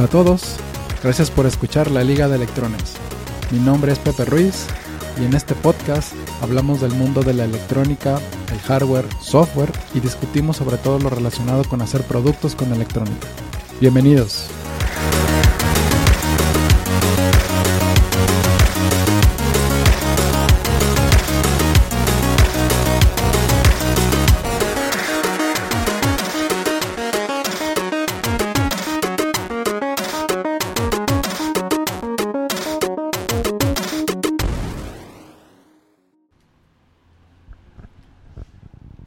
Hola a todos, gracias por escuchar la Liga de Electrones. Mi nombre es Pepe Ruiz y en este podcast hablamos del mundo de la electrónica, el hardware, software y discutimos sobre todo lo relacionado con hacer productos con electrónica. Bienvenidos.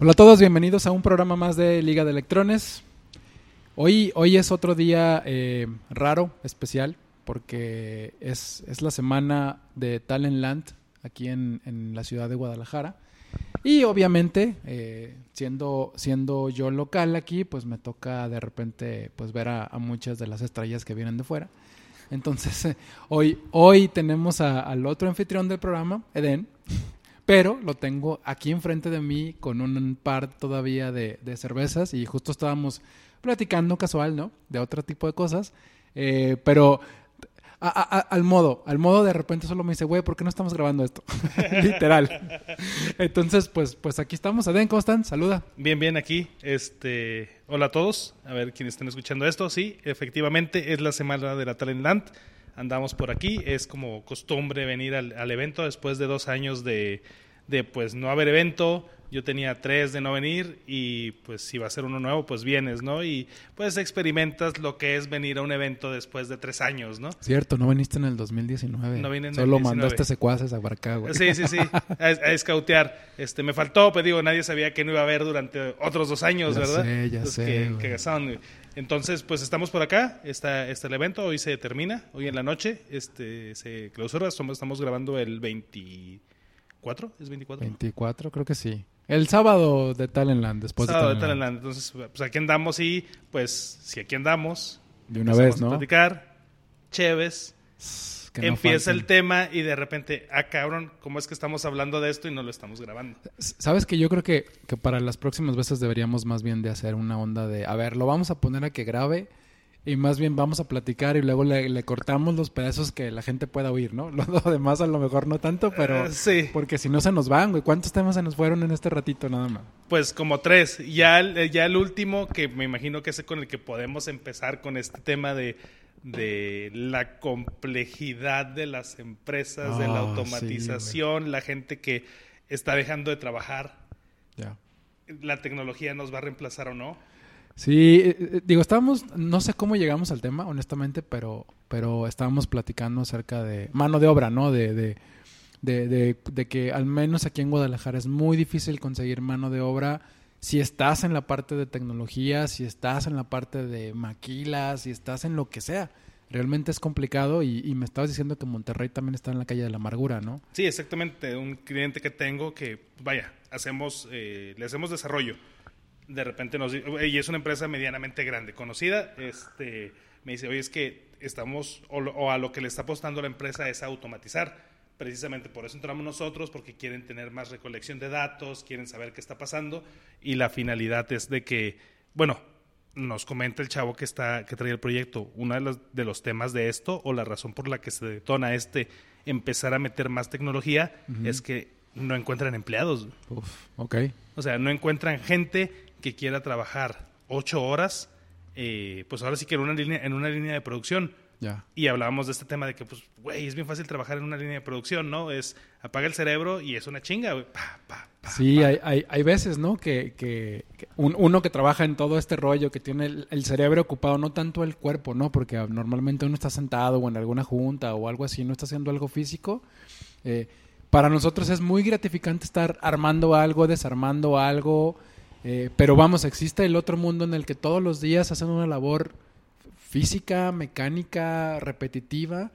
Hola a todos, bienvenidos a un programa más de Liga de Electrones. Hoy, hoy es otro día eh, raro, especial, porque es, es, la semana de Talent Land aquí en, en la ciudad de Guadalajara. Y obviamente, eh, siendo, siendo yo local aquí, pues me toca de repente pues ver a, a muchas de las estrellas que vienen de fuera. Entonces, eh, hoy, hoy tenemos a, al otro anfitrión del programa, Eden, pero lo tengo aquí enfrente de mí con un par todavía de, de cervezas y justo estábamos platicando casual, ¿no? De otro tipo de cosas, eh, pero al modo, al modo de repente solo me dice, güey, ¿por qué no estamos grabando esto? Literal. Entonces, pues, pues aquí estamos. Eden, ¿cómo están? Saluda. Bien, bien, aquí. Este, hola a todos. A ver quienes estén escuchando esto. Sí, efectivamente es la semana de la Talent Land. Andamos por aquí. Es como costumbre venir al, al evento después de dos años de, de, pues, no haber evento. Yo tenía tres de no venir y pues si va a ser uno nuevo, pues vienes, ¿no? Y pues experimentas lo que es venir a un evento después de tres años, ¿no? Cierto, no viniste en el 2019. No vine en Solo el 19. mandaste secuaces a Barca, güey. Sí, sí, sí, a, a escautear. Este, me faltó, pero digo, nadie sabía que no iba a haber durante otros dos años, Ya ¿verdad? sé, ya sé, que- gastaron. Entonces, pues estamos por acá, está, está el evento, hoy se termina, hoy en la noche, este, se clausura, estamos grabando el 24, ¿es 24? 24, creo que sí. El sábado de Talentland, después Sábado de de Talentland. Talentland. Entonces, pues aquí andamos y, pues, si aquí andamos, De una vez, a ¿no? platicar, chéves, Que no empieza falten. el tema y de repente, ah, cabrón, ¿cómo es que estamos hablando de esto y no lo estamos grabando? Sabes que yo creo que, que para las próximas veces deberíamos más bien de hacer una onda de, a ver, lo vamos a poner a que grabe y más bien vamos a platicar y luego le, le cortamos los pedazos que la gente pueda oír, ¿no? Lo demás a lo mejor no tanto, pero... Eh, sí. Porque si no se nos van, güey. ¿Cuántos temas se nos fueron en este ratito nada más? Pues como tres. Ya el, ya el último, que me imagino que es con el que podemos empezar con este tema de, de la complejidad de las empresas, de la Ah, sí, automatización, la gente que está dejando de trabajar, Ya. la tecnología nos va a reemplazar o no. Sí, eh, eh, digo, estábamos, no sé cómo llegamos al tema, honestamente, pero, pero estábamos platicando acerca de mano de obra, ¿no? De, de, de, que al menos aquí en Guadalajara es muy difícil conseguir mano de obra si estás en la parte de tecnología, si estás en la parte de maquilas, si estás en lo que sea. Realmente es complicado y, y me estabas diciendo que Monterrey también está en la calle de la amargura, ¿no? Sí, exactamente. Un cliente que tengo que, vaya, hacemos, eh, le hacemos desarrollo. De repente nos di- y es una empresa medianamente grande, conocida. Este, me dice, oye, es que estamos, o a lo que le está apostando la empresa es a automatizar. Precisamente por eso entramos nosotros, porque quieren tener más recolección de datos, quieren saber qué está pasando. Y la finalidad es de que, bueno, nos comenta el chavo que está que trae el proyecto, uno de los, de los temas de esto o la razón por la que se detona este empezar a meter más tecnología es que no encuentran empleados. Uf, ok. O sea, no encuentran gente que quiera trabajar ocho horas, eh, pues ahora sí que en una línea, en una línea de producción. Ya. Y hablábamos de este tema de que, pues, güey, es bien fácil trabajar en una línea de producción, ¿no? Es apaga el cerebro y es una chinga, güey. Pa, pa, pa, Sí, hay, hay, hay veces, ¿no? Que, que, que un- uno que trabaja en todo este rollo, que tiene el, el cerebro ocupado, no tanto el cuerpo, ¿no? Porque ah, normalmente uno está sentado o en alguna junta o algo así, no está haciendo algo físico. Eh, para nosotros es muy gratificante estar armando algo, desarmando algo, eh, pero vamos, existe el otro mundo en el que todos los días hacen una labor física, mecánica, repetitiva.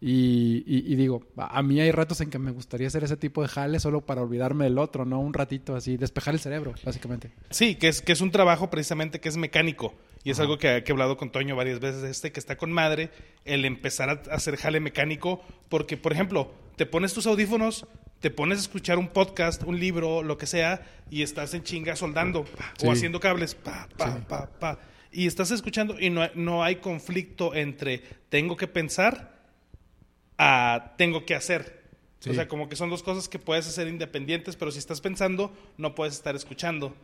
Y, y- y digo, a a mí hay ratos en que me gustaría hacer ese tipo de jale solo para olvidarme del otro, ¿no? Un ratito así, despejar el cerebro, básicamente. Sí, que es, que es un trabajo precisamente que es mecánico. Y es algo que, que he hablado con Toño varias veces, este que está con madre, el empezar a hacer jale mecánico, porque, por ejemplo, te pones tus audífonos, te pones a escuchar un podcast, un libro, lo que sea, y estás en chinga soldando pa, Sí. o haciendo cables, pa, pa, Sí. pa, pa. Y estás escuchando y no, no hay conflicto entre tengo que pensar a tengo que hacer. Sí. O sea, como que son dos cosas que puedes hacer independientes, pero si estás pensando, no puedes estar escuchando.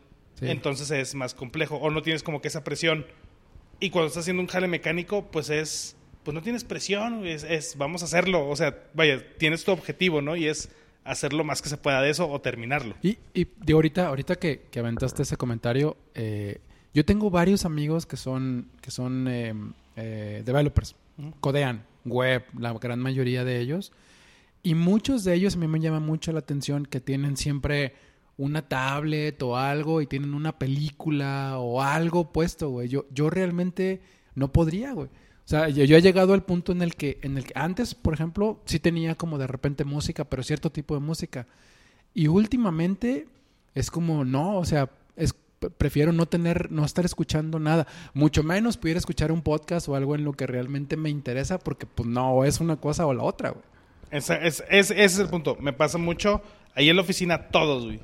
Entonces es más complejo. O no tienes como que esa presión. Y cuando estás haciendo un jale mecánico, pues es. Pues no tienes presión, es, es vamos a hacerlo. O sea, vaya, tienes tu objetivo, ¿no? Y es hacer lo más que se pueda de eso o terminarlo. Y, y de ahorita, ahorita que, que aventaste ese comentario, eh, yo tengo varios amigos que son, que son eh, eh, developers, codean web, la gran mayoría de ellos. Y muchos de ellos a mí me llama mucho la atención que tienen siempre una tablet o algo y tienen una película o algo puesto, güey. Yo, yo realmente no podría, güey. O sea, yo, yo he llegado al punto en el que, en el que antes, por ejemplo, sí tenía como de repente música, pero cierto tipo de música. Y últimamente es como, no, o sea, es, prefiero no tener, no estar escuchando nada. Mucho menos pudiera escuchar un podcast o algo en lo que realmente me interesa, porque pues no, es una cosa o la otra, güey. Esa- es, es- ese es el punto. Me pasa mucho. Ahí en la oficina, todos, güey.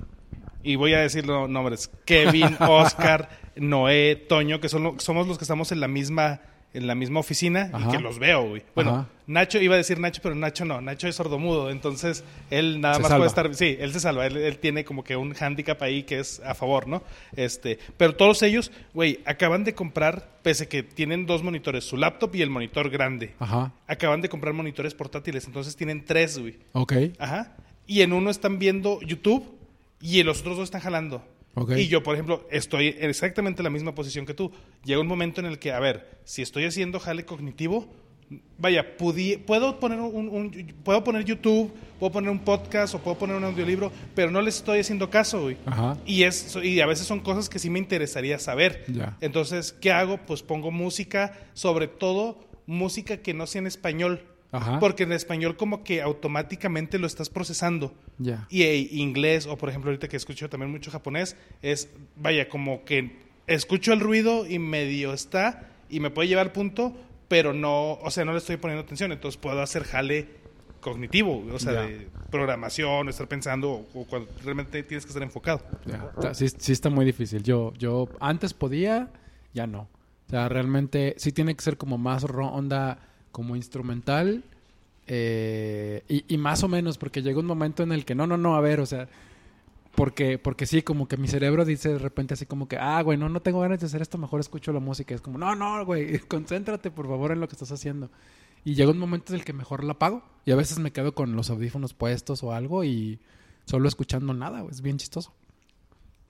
Y voy a decir los nombres. Kevin, Oscar, Noé, Toño, que son lo- somos los que estamos en la misma en la misma oficina Ajá. y que los veo, güey. Bueno, Ajá. Nacho, iba a decir Nacho, pero Nacho no. Nacho es sordomudo, entonces él nada Se más salva. puede estar... Sí, él se salva. Él, él tiene como que un hándicap ahí que es a favor, ¿no? Este, pero todos ellos, güey, acaban de comprar, pese que tienen dos monitores, su laptop y el monitor grande. Ajá. Acaban de comprar monitores portátiles, entonces tienen tres, güey. Ok. Ajá. Y en uno están viendo YouTube y en los otros dos están jalando. Y yo, por ejemplo, estoy en exactamente la misma posición que tú. Llega un momento en el que, a ver, si estoy haciendo jale cognitivo, vaya, pudi- puedo poner un, un- puedo poner YouTube, puedo poner un podcast o puedo poner un audiolibro, pero no les estoy haciendo caso, güey. Ajá. Y, es, y a veces son cosas que sí me interesaría saber. Entonces, ¿qué hago? Pues pongo música, sobre todo música que no sea en español. Ajá. Porque en español como que automáticamente lo estás procesando. Ya. Y eh, inglés, o por ejemplo ahorita que escucho también mucho japonés, es, vaya, como que escucho el ruido y medio está y me puede llevar al punto, pero no, o sea, no le estoy poniendo atención, entonces puedo hacer jale cognitivo, o sea, de programación, estar pensando, o, o cuando realmente tienes que estar enfocado. Sí, sí está muy difícil. Yo, yo antes podía, ya no. O sea, realmente sí tiene que ser como más ro- onda, como instrumental. eh, y, más o menos, porque llega un momento en el que no, no, no, a ver, o sea, porque, porque sí, como que mi cerebro dice de repente así como que, ah, güey, no, no tengo ganas de hacer esto, mejor escucho la música. Es como, no, no, güey, concéntrate por favor en lo que estás haciendo. Y llega un momento en el que mejor la apago. Y a veces me quedo con los audífonos puestos o algo y solo escuchando nada, es bien chistoso.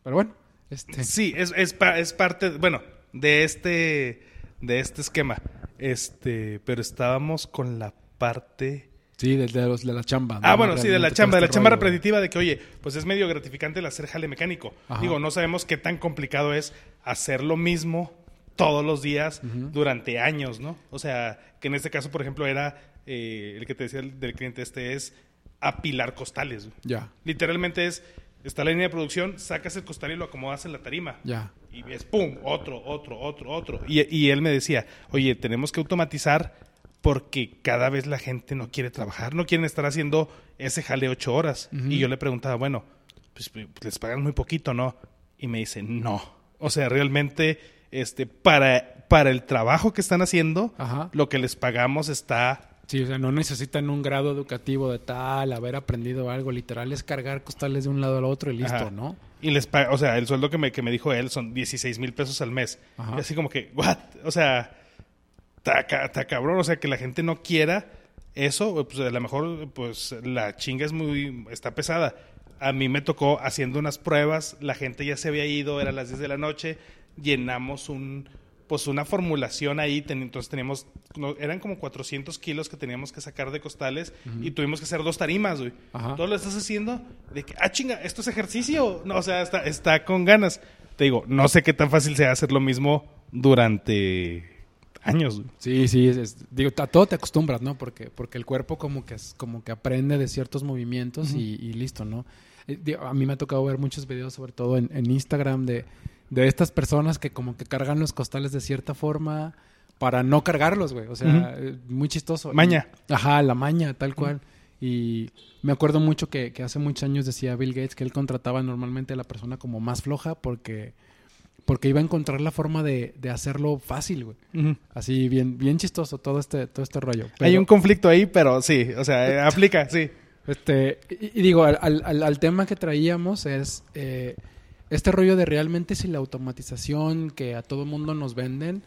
Pero bueno, este, Sí, es, es, es parte, bueno, de este, de este esquema. Este, pero estábamos con la parte... sí, de, de los, de la chamba. Ah, ¿no? bueno, sí, de la chamba, de la este chamba rollo, repetitiva de que, oye, pues es medio gratificante el hacer jale mecánico. Ajá. Digo, no sabemos qué tan complicado es hacer lo mismo todos los días durante años, ¿no? O sea, que en este caso, por ejemplo, era eh, el que te decía el del cliente este es apilar costales. Ya, Literalmente es, está la línea de producción, sacas el costal y lo acomodas en la tarima. ya. Y es pum, otro, otro, otro, otro. Y, y él me decía, oye, tenemos que automatizar porque cada vez la gente no quiere trabajar, no quieren estar haciendo ese jale ocho horas. Y yo le preguntaba, bueno, pues, pues, les pagan muy poquito, ¿no? Y me dice, no. O sea, realmente, este, para, para el trabajo que están haciendo, Ajá. lo que les pagamos está Sí, o sea, no necesitan un grado educativo de tal, haber aprendido algo. Literal es cargar costales de un lado al otro y listo, Ajá. ¿no? Y les pa- o sea, el sueldo que me, que me dijo él son 16 mil pesos al mes. Ajá. Y así como que, ¿what? O sea, está ca- está cabrón. O sea, que la gente no quiera eso, pues a lo mejor, pues la chinga es muy, está pesada. A mí me tocó haciendo unas pruebas, la gente ya se había ido, eran las 10 de la noche, llenamos un, pues una formulación ahí, ten- entonces teníamos, no, eran como 400 kilos que teníamos que sacar de costales y tuvimos que hacer dos tarimas, güey. Ajá. Todo lo estás haciendo de que, ah, chinga, esto es ejercicio. No, o sea, está, está con ganas. Te digo, no sé qué tan fácil sea hacer lo mismo durante años, güey. Sí, sí, es- es- digo, a todo te acostumbras, ¿no? Porque, porque el cuerpo como que, es- como que aprende de ciertos movimientos y, y listo, ¿no? Eh, digo, a mí me ha tocado ver muchos videos, sobre todo en, en Instagram, de, de estas personas que como que cargan los costales de cierta forma para no cargarlos, güey. O sea, eh, muy chistoso. Maña. Ajá, la maña, tal cual. Y me acuerdo mucho que, que hace muchos años decía Bill Gates que él contrataba normalmente a la persona como más floja porque porque iba a encontrar la forma de, de hacerlo fácil, güey. Así bien, bien chistoso todo este, todo este rollo. Hay un conflicto ahí, pero sí, o sea, aplica, sí. este, y, y digo, al, al- al- al tema que traíamos es eh, este rollo de realmente si la automatización que a todo mundo nos venden,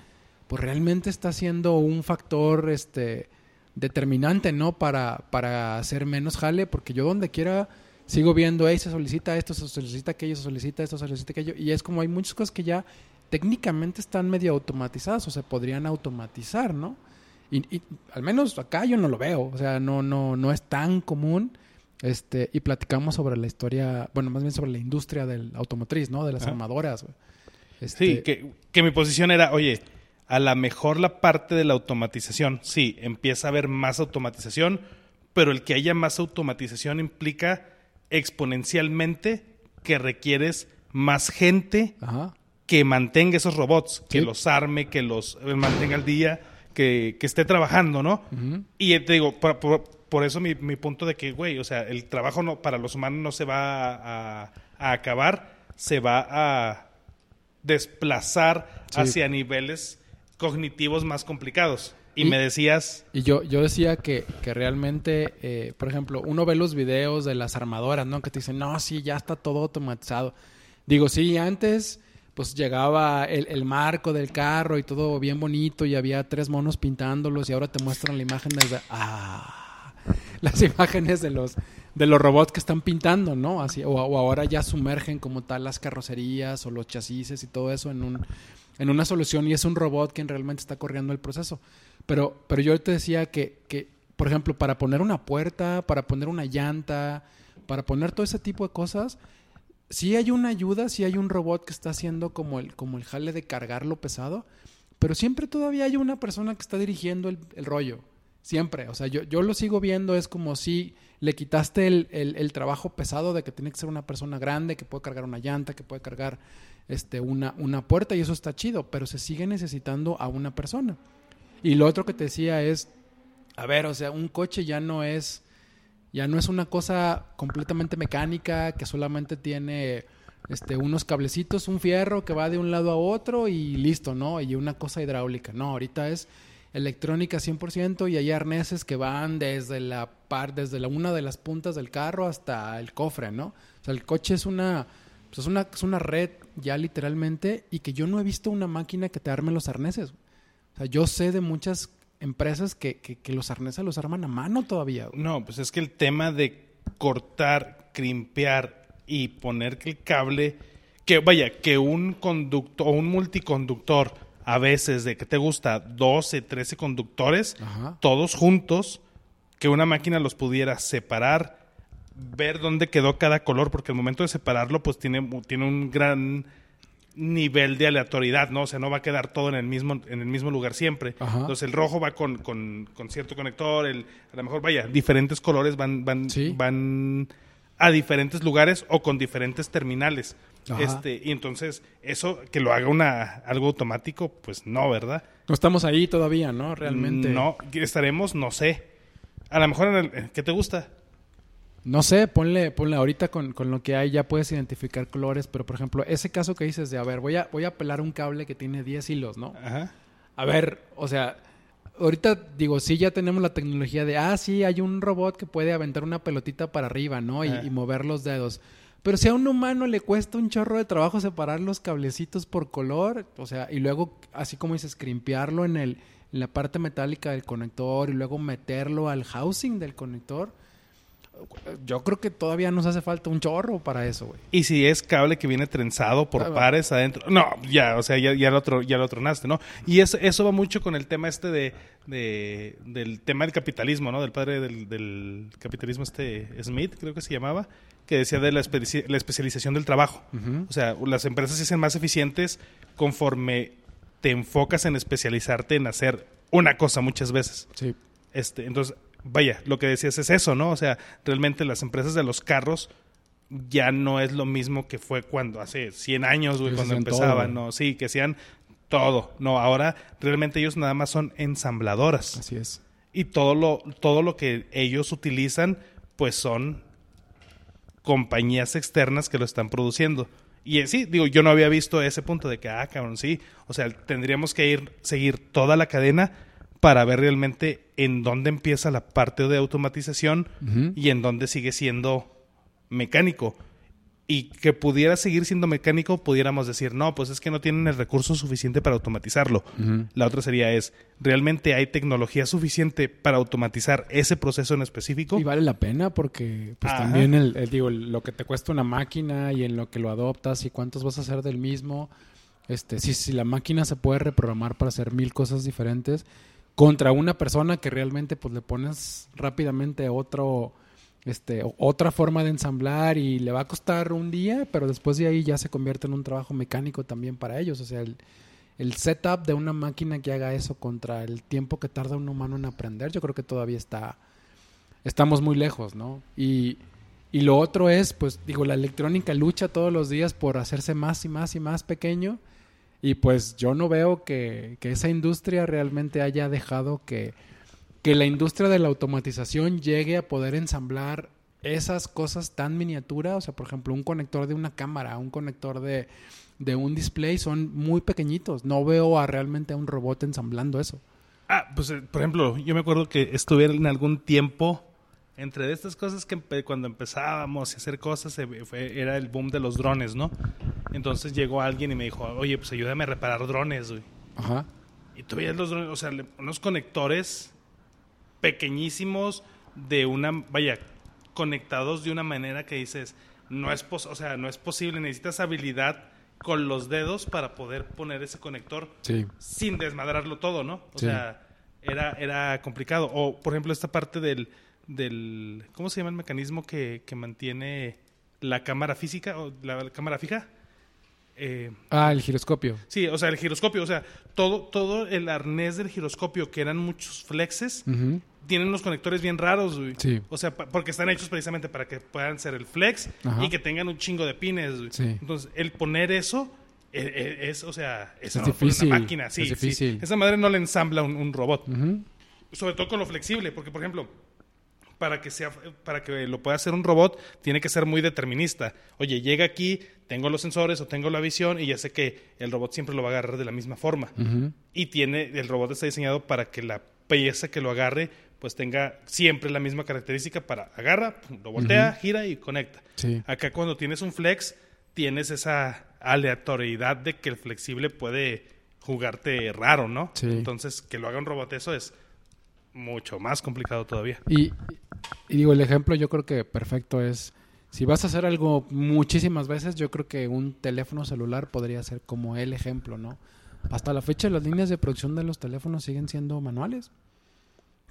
pues realmente está siendo un factor este, determinante, ¿no? Para, para hacer menos jale, porque yo donde quiera sigo viendo, hey, se solicita esto, se solicita aquello, se solicita esto, se solicita aquello, y es como hay muchas cosas que ya técnicamente están medio automatizadas o se podrían automatizar, ¿no? Y, y al menos acá yo no lo veo, o sea, no, no, no es tan común. Este, y platicamos sobre la historia, bueno, más bien sobre la industria del automotriz, ¿no? De las Ajá. armadoras. Este, Sí, que, que mi posición era, oye, a lo mejor la parte de la automatización, sí, empieza a haber más automatización, pero el que haya más automatización implica exponencialmente que requieres más gente Ajá. que mantenga esos robots, que los arme, que los eh, mantenga al día, que, que esté trabajando, ¿no? Y te digo, por, por- por eso mi, mi punto de que, güey, o sea, el trabajo no, para los humanos no se va a, a acabar, se va a desplazar Sí. hacia niveles cognitivos más complicados. Y, Y- me decías, Y yo, yo decía que, que realmente, eh, por ejemplo, uno ve los videos de las armadoras, ¿no? Que te dicen, no, sí, ya está todo automatizado. Digo, sí, antes pues llegaba el, el marco del carro y todo bien bonito y había tres monos pintándolos y ahora te muestran la imagen de... Ah, las imágenes de los, de los robots que están pintando, ¿no? Así, o, ahora ya sumergen como tal las carrocerías o los chasis y todo eso en, un, en una solución y es un robot quien realmente está corriendo el proceso. Pero, pero yo te decía que, que, por ejemplo, para poner una puerta, para poner una llanta, para poner todo ese tipo de cosas, sí hay una ayuda, sí hay un robot que está haciendo como el, como el jale de cargar lo pesado, pero siempre todavía hay una persona que está dirigiendo el rollo. Siempre. O sea, yo, yo lo sigo viendo, es como si le quitaste el, el- el trabajo pesado de que tiene que ser una persona grande, que puede cargar una llanta, que puede cargar este, una, una puerta, y eso está chido, pero se sigue necesitando a una persona. Y lo otro que te decía es, a ver, o sea, un coche ya no es, ya no es una cosa completamente mecánica que solamente tiene este, unos cablecitos, un fierro que va de un lado a otro y listo, ¿no? Y una cosa hidráulica. No, ahorita es electrónica 100% y hay arneses que van desde la par, desde la una de las puntas del carro hasta el cofre, ¿no? O sea, el coche es una, pues es una, es una red ya literalmente y que yo no he visto una máquina que te arme los arneses. O sea, yo sé de muchas empresas que, que, que los arneses los arman a mano todavía. no, pues es que el tema de cortar, crimpear y poner que el cable, que vaya, que un conductor o un multiconductor, a veces de que te gusta 12, 13 conductores, Ajá. todos juntos, que una máquina los pudiera separar, ver dónde quedó cada color, porque al momento de separarlo, pues tiene, tiene un gran nivel de aleatoriedad, ¿no? O sea, no va a quedar todo en el mismo, en el mismo lugar siempre. Ajá. Entonces el rojo va con, con- con cierto conector, el, a lo mejor, vaya, diferentes colores van, van, Sí. van a diferentes lugares o con diferentes terminales. Ajá. Este, y entonces, eso que lo haga una, algo automático, pues no, ¿verdad? No estamos ahí todavía, ¿no? Realmente. No, estaremos, no sé. A lo mejor en el, ¿qué te gusta? No sé, ponle, ponle ahorita con, con lo que hay ya puedes identificar colores, pero por ejemplo, ese caso que dices de, a ver, voy a, voy a pelar un cable que tiene 10 hilos, ¿no? Ajá. A ver, o sea, ahorita digo, sí ya tenemos la tecnología de, ah, sí, hay un robot que puede aventar una pelotita para arriba, ¿no? Y, y mover los dedos. Pero si a un humano le cuesta un chorro de trabajo separar los cablecitos por color, o sea, y luego, así como dices, crimpearlo en, el, en la parte metálica del conector y luego meterlo al housing del conector, yo creo que todavía nos hace falta un chorro para eso, güey. Y si es cable que viene trenzado por Ah, pares adentro. No, ya, o sea, ya, ya lo otro, ya lo tronaste, ¿no? Y eso, eso va mucho con el tema este de, de- del tema del capitalismo, ¿no? Del padre del, del capitalismo este Smith, creo que se llamaba, que decía de la, especi- la especialización del trabajo. O sea, las empresas se hacen más eficientes conforme te enfocas en especializarte en hacer una cosa muchas veces. Sí. Este, entonces, vaya, lo que decías es eso, ¿no? O sea, realmente las empresas de los carros ya no es lo mismo que fue cuando hace 100 años, güey, cuando todo, empezaban. ¿no? Sí, que hacían todo. No, ahora realmente ellos nada más son ensambladoras. Así es. Y todo lo, todo lo que ellos utilizan, pues son compañías externas que lo están produciendo. Y eh, sí, digo, yo no había visto ese punto de que, ah, cabrón, sí. O sea, tendríamos que ir, seguir toda la cadena para ver realmente en dónde empieza la parte de automatización y en dónde sigue siendo mecánico y que pudiera seguir siendo mecánico, pudiéramos decir, no, pues es que no tienen el recurso suficiente para automatizarlo. La otra sería es, ¿realmente hay tecnología suficiente para automatizar ese proceso en específico? Y vale la pena porque pues también el, digo, lo que te cuesta una máquina y en lo que lo adoptas y cuántos vas a hacer del mismo. Este, si, si la máquina se puede reprogramar para hacer mil cosas diferentes contra una persona que realmente pues le pones rápidamente otro este, otra forma de ensamblar y le va a costar un día, pero después de ahí ya se convierte en un trabajo mecánico también para ellos. O sea, el, el setup de una máquina que haga eso contra el tiempo que tarda un humano en aprender, yo creo que todavía está, estamos muy lejos, ¿no? Y, y lo otro es, pues digo, la electrónica lucha todos los días por hacerse más y más y más pequeño. Y pues yo no veo que, que esa industria realmente haya dejado que que la industria de la automatización llegue a poder ensamblar esas cosas tan miniatura, o sea, por ejemplo, un conector de una cámara, un conector de, un display, son muy pequeñitos. No veo a realmente a un robot ensamblando eso. Ah, pues eh, por ejemplo, yo me acuerdo que estuve en algún tiempo entre estas cosas que cuando empezábamos a hacer cosas era el boom de los drones, ¿no? Entonces llegó alguien y me dijo, oye, pues ayúdame a reparar drones, güey. Ajá. Y tú veías los drones, o sea, unos conectores pequeñísimos de una, vaya, conectados de una manera que dices, no es, o sea, no es posible, necesitas habilidad con los dedos para poder poner ese conector sin desmadrarlo todo, ¿no? O sea, era, era complicado. O, por ejemplo, esta parte del, del ¿cómo se llama el mecanismo que, que mantiene la cámara física o la cámara fija? Eh, ah, el giroscopio. Sí, o sea, el giroscopio, o sea, todo, todo el arnés del giroscopio, que eran muchos flexes, tienen unos conectores bien raros, güey. Sí. O sea, porque están hechos precisamente para que puedan ser el flex y que tengan un chingo de pines, güey. Sí. Entonces, el poner eso e, e, es, o sea, es, difícil. Una máquina, sí, es difícil. Esa madre no le ensambla un, robot. Sobre todo con lo flexible, porque, por ejemplo, para que sea para que lo pueda hacer un robot tiene que ser muy determinista. Oye, llega aquí, tengo los sensores o tengo la visión y ya sé que el robot siempre lo va a agarrar de la misma forma. Y tiene el robot está diseñado para que la pieza que lo agarre pues tenga siempre la misma característica para agarra, lo voltea, gira y conecta. Acá cuando tienes un flex tienes esa aleatoriedad de que el flexible puede jugarte raro, ¿no? Entonces que lo haga un robot eso es mucho más complicado todavía. Y, digo, el ejemplo yo creo que perfecto es, si vas a hacer algo muchísimas veces, yo creo que un teléfono celular podría ser como el ejemplo, ¿no? Hasta la fecha las líneas de producción de los teléfonos siguen siendo manuales.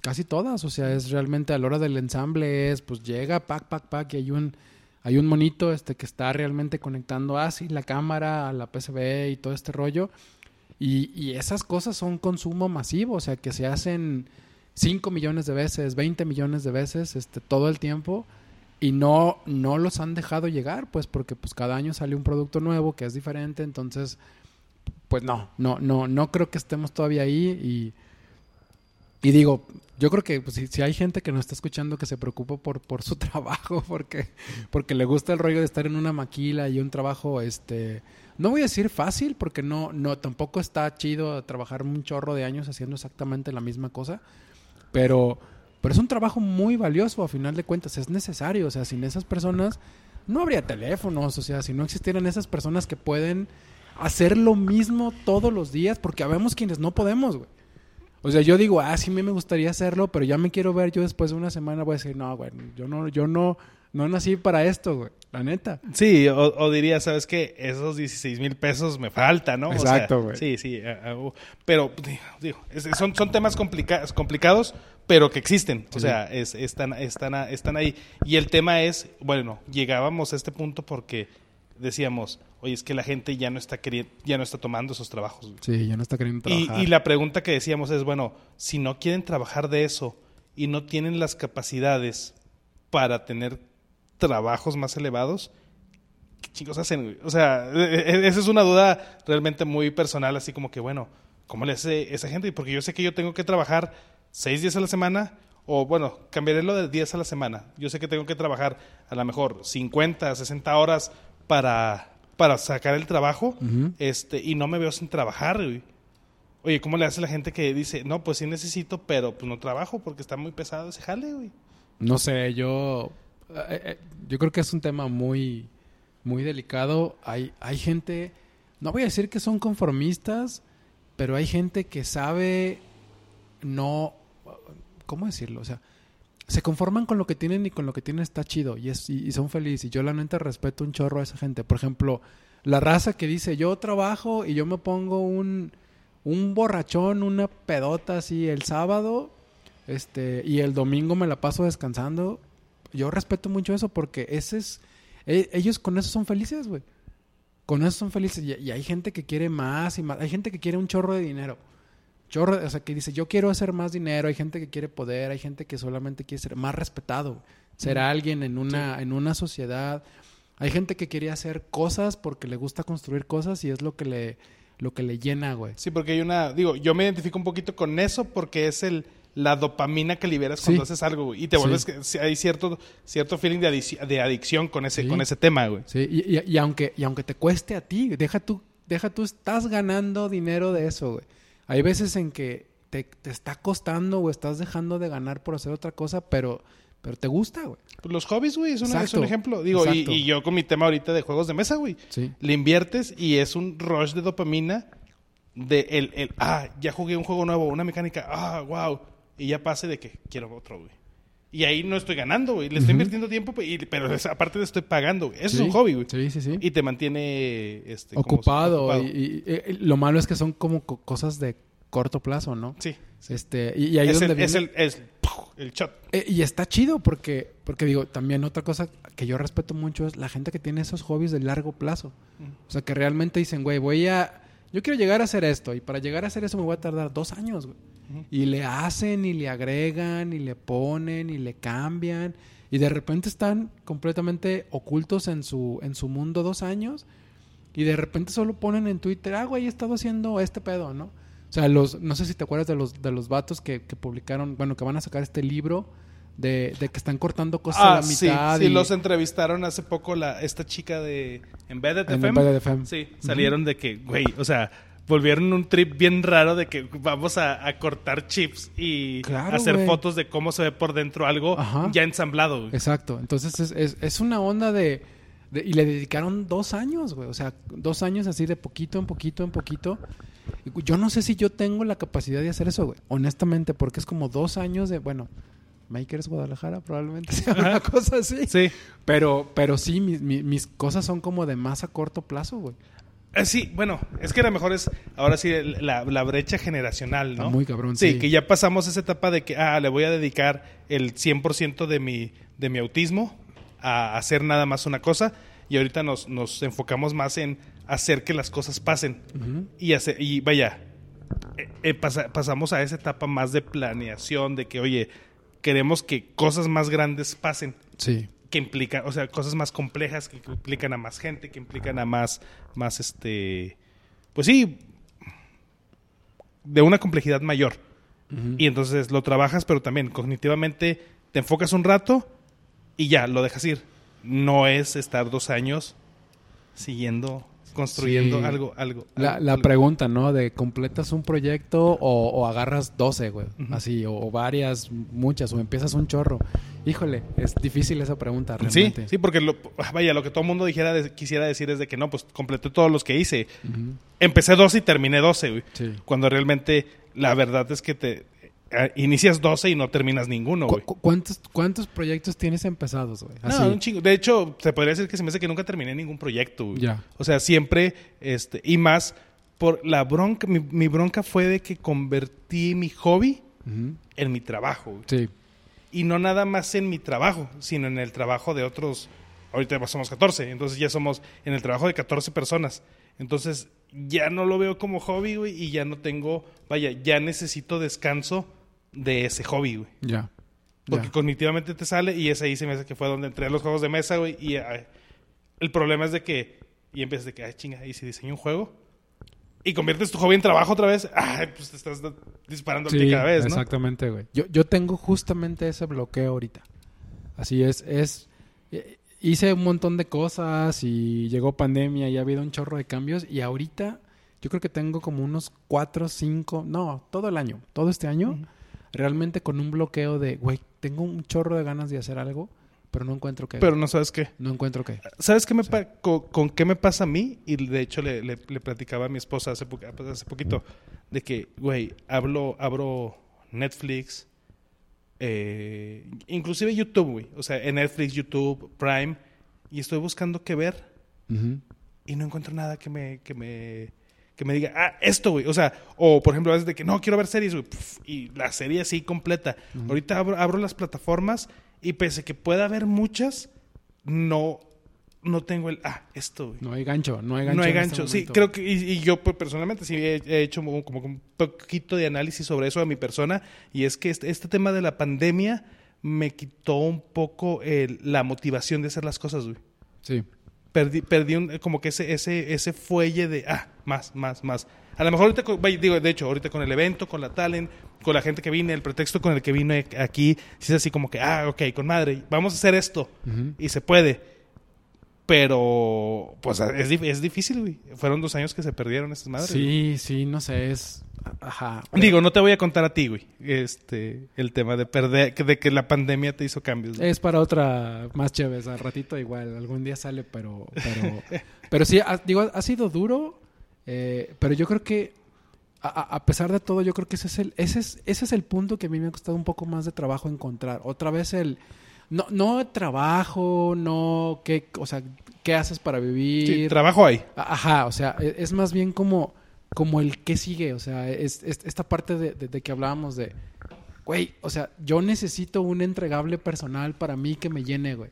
Casi todas, o sea, es realmente a la hora del ensamble es, pues llega, pack, pack, pack, y hay un, hay un monito este que está realmente conectando así la cámara a la PCB y todo este rollo. Y, y esas cosas son consumo masivo, o sea, que se hacen 5 millones de veces, 20 millones de veces, este, todo el tiempo y no, no los han dejado llegar, pues porque pues cada año sale un producto nuevo que es diferente, entonces pues no, no, no, no creo que estemos todavía ahí y, y digo, yo creo que pues, si, hay gente que nos está escuchando que se preocupa por, por su trabajo, porque, porque le gusta el rollo de estar en una maquila y un trabajo, este, no voy a decir fácil, porque no, no, tampoco está chido trabajar un chorro de años haciendo exactamente la misma cosa, pero, pero es un trabajo muy valioso, a final de cuentas, es necesario. O sea, sin esas personas no habría teléfonos, o sea, si no existieran esas personas que pueden hacer lo mismo todos los días, porque habemos quienes no podemos, güey. O sea, yo digo, ah, sí, a mí me gustaría hacerlo, pero ya me quiero ver yo después de una semana, voy a decir, no, güey, yo no, yo no, no nací para esto, güey, la neta. Sí, o, diría, ¿sabes qué? Esos 16 mil pesos me faltan, ¿no? Exacto, güey. Sí, sí, pero, digo, son, son temas complicados, pero que existen, o sea, es, están, están, están ahí. Y el tema es, bueno, llegábamos a este punto porque decíamos, oye, es que la gente ya no está queriendo, ya no está tomando esos trabajos. Sí, ya no está queriendo trabajar. Y, la pregunta que decíamos es, bueno, si no quieren trabajar de eso y no tienen las capacidades para tener trabajos más elevados, ¿qué chicos hacen? O sea, e, e, esa es una duda realmente muy personal, así como que, bueno, ¿cómo le hace esa gente? Porque yo sé que yo tengo que trabajar seis días a la semana, o bueno, cambiaré lo de días a la semana. Yo sé que tengo que trabajar a lo mejor 50, 60 horas para, para sacar el trabajo, este, y no me veo sin trabajar, güey. Oye, ¿cómo le hace la gente que dice, no, pues sí necesito, pero pues no trabajo porque está muy pesado ese jale, güey? No sé, yo. Eh, eh, yo creo que es un tema muy. Muy delicado. Hay, hay gente. No voy a decir que son conformistas, pero hay gente que sabe no. ¿Cómo decirlo? O sea, se conforman con lo que tienen y con lo que tienen está chido y, es, y, son felices. Y yo la neta respeto un chorro a esa gente. Por ejemplo, la raza que dice yo trabajo y yo me pongo un, un borrachón, una pedota así el sábado este y el domingo me la paso descansando. Yo respeto mucho eso porque ese es... e- ellos con eso son felices, güey. Con eso son felices. Y, y hay gente que quiere más y más. Hay gente que quiere un chorro de dinero. Chorro, o sea, que dice, yo quiero hacer más dinero. Hay gente que quiere poder. Hay gente que solamente quiere ser más respetado. Ser alguien en una, en una sociedad. Hay gente que quiere hacer cosas porque le gusta construir cosas y es lo que le, lo que le llena, güey. Sí, porque hay una, digo, yo me identifico un poquito con eso porque es el la dopamina que liberas Sí. cuando haces algo, güey, y te Sí. vuelves que hay cierto cierto feeling de, adicción con ese Sí. con ese tema, güey. Sí, y, y- y aunque, y aunque te cueste a ti, deja tú, deja tú, estás ganando dinero de eso, güey. Hay veces en que te, te está costando o estás dejando de ganar por hacer otra cosa, pero, pero te gusta, güey. Pues los hobbies, güey, es, una- es un ejemplo. Digo, y, yo con mi tema ahorita de juegos de mesa, güey. Sí. Le inviertes y es un rush de dopamina de el, el ah, ya jugué un juego nuevo, una mecánica, ah, wow. Y ya pase de que quiero otro, güey. Y ahí no estoy ganando, güey. Le estoy invirtiendo tiempo, pues, y- pero es- aparte de estoy pagando, güey. Eso Sí, es un hobby, güey. Sí, sí, sí. Y te mantiene este, como- ocupado. Y, y- eh, lo malo es que son como co- cosas de corto plazo, ¿no? Sí. Este, y, y ahí es, donde el, es viene- el, es el shot. Eh, y está chido porque, porque digo, también otra cosa que yo respeto mucho es la gente que tiene esos hobbies de largo plazo. O sea, que realmente dicen, güey, voy a... Yo quiero llegar a hacer esto y para llegar a hacer eso me voy a tardar dos años, güey. Y le hacen y le agregan y le ponen y le cambian y de repente están completamente ocultos en su, en su mundo dos años y de repente solo ponen en Twitter, ah, güey, he estado haciendo este pedo, ¿no? O sea, los, no sé si te acuerdas de los, de los vatos que, que publicaron, bueno, que van a sacar este libro de, de que están cortando cosas a Ah, la sí, mitad. sí, y- los entrevistaron hace poco la, esta chica de Embedded En FM. Embedded FM. Sí, salieron de que, güey, o sea, volvieron un trip bien raro de que vamos a, a cortar chips y Claro, hacer fotos de cómo se ve por dentro algo Ajá. ya ensamblado. Exacto. Entonces es, es, es una onda de, de- Y le dedicaron dos años, güey. O sea, dos años así de poquito en poquito en poquito. Yo no sé si yo tengo la capacidad de hacer eso, güey. Honestamente, porque es como dos años de. Bueno, Makers Guadalajara probablemente sea una cosa así. Sí. Pero, pero sí, mis, mis cosas son como de más a corto plazo, güey. Eh, sí, bueno, es que a lo mejor es ahora sí la, la brecha generacional, ¿no? muy cabrón, sí. sí. que ya pasamos esa etapa de que, ah, le voy a dedicar el 100% de mi, de mi autismo a hacer nada más una cosa y ahorita nos, nos enfocamos más en hacer que las cosas pasen y, hacer, y vaya, eh, eh, pasa- pasamos a esa etapa más de planeación, de que, oye, queremos que cosas más grandes pasen Sí. Que implican, o sea, cosas más complejas que implican a más gente, que implican a más, más este, pues sí, de una complejidad mayor. Y entonces lo trabajas, pero también cognitivamente te enfocas un rato y ya, lo dejas ir. No es estar dos años siguiendo, construyendo Sí. algo, algo. La, algo- la algo. pregunta, ¿no? De completas un proyecto o, o agarras 12, güey. Así, o, o varias, muchas, o empiezas un chorro. Híjole, es difícil esa pregunta Sí, realmente. sí, porque lo, vaya, lo que todo el mundo dijera, de- quisiera decir es de que no, pues completé todos los que hice. Empecé 12 y terminé 12, güey. Sí. Cuando realmente la verdad es que te eh, inicias 12 y no terminas ninguno, ¿Cu- güey. cu- ¿Cuántos, ¿Cuántos proyectos tienes empezados, güey? No, un chingo. De hecho, te podría decir que se me hace que nunca terminé ningún proyecto, güey. Ya. O sea, siempre, este, y más por la bronca, mi, mi bronca fue de que convertí mi hobby en mi trabajo, güey. Sí. Y no nada más en mi trabajo, sino en el trabajo de otros. Ahorita ya somos 14, entonces ya somos en el trabajo de 14 personas. Entonces ya no lo veo como hobby, güey, y ya no tengo, vaya, ya necesito descanso de ese hobby, güey. Ya. Porque cognitivamente te sale y es ahí se me hace que fue donde entré a los juegos de mesa, güey. Y ay, el problema es de que, y empiezas de que, ay, chinga, ¿y si diseño un juego? Y conviertes tu hobby en trabajo otra vez, ay, pues te estás disparando al pie Sí, cada vez, ¿no? exactamente, güey. Yo, yo tengo justamente ese bloqueo ahorita. Así es, es... eh, hice un montón de cosas y llegó pandemia y ha habido un chorro de cambios y ahorita yo creo que tengo como unos cuatro, cinco, no, todo el año, todo este año, realmente con un bloqueo de, güey, tengo un chorro de ganas de hacer algo, pero no encuentro qué. Pero no sabes qué. No encuentro qué. ¿Sabes qué me pa- con, con qué me pasa a mí? Y de hecho le, le- le platicaba a mi esposa hace, po- pues, hace poquito de que, güey, hablo, abro Netflix, eh, inclusive YouTube, güey. O sea, en Netflix, YouTube, Prime, y estoy buscando qué ver y no encuentro nada que me, que me, que me diga, ah, esto, güey. O sea, o por ejemplo, a veces de que no quiero ver series, güey, y la serie así completa. Ahorita abro, abro las plataformas y pese a que pueda haber muchas, no, no tengo el, ah, esto, güey. No hay gancho, no hay gancho. No hay este gancho, sí, creo que, y, y yo pues, personalmente sí he, he hecho como, como un poquito de análisis sobre eso a mi persona, y es que este, este tema de la pandemia me quitó un poco el- la motivación de hacer las cosas, güey Sí. Perdí, perdí un- como que ese, ese, ese fuelle de, ah, más, más, más. A lo mejor ahorita, digo, de hecho, ahorita con el evento, con la talent, con la gente que vine, el pretexto con el que vine aquí, sí es así como que, ah, ok, con madre, vamos a hacer esto. Y se puede. Pero, pues es, es difícil, güey. Fueron dos años que se perdieron estas madres. güey. Sí, sí, no sé, es... Ajá. Digo, no te voy a contar a ti, güey, este, el tema de perder, que- de que la pandemia te hizo cambios. güey. Es para otra más chévere, al ratito igual, algún día sale, pero... Pero, pero sí, ha- digo, ha sido duro, eh, pero yo creo que a, a- a pesar de todo, yo creo que ese es, el, ese, es, ese es el punto que a mí me ha costado un poco más de trabajo encontrar. Otra vez el... No, no trabajo, no... ¿qué, o sea, ¿qué haces para vivir? Sí, trabajo ahí. Ajá, o sea, e- es más bien como, como el que sigue, o sea, es, es- esta parte de, de- de que hablábamos de, güey, o sea, yo necesito un entregable personal para mí que me llene, güey,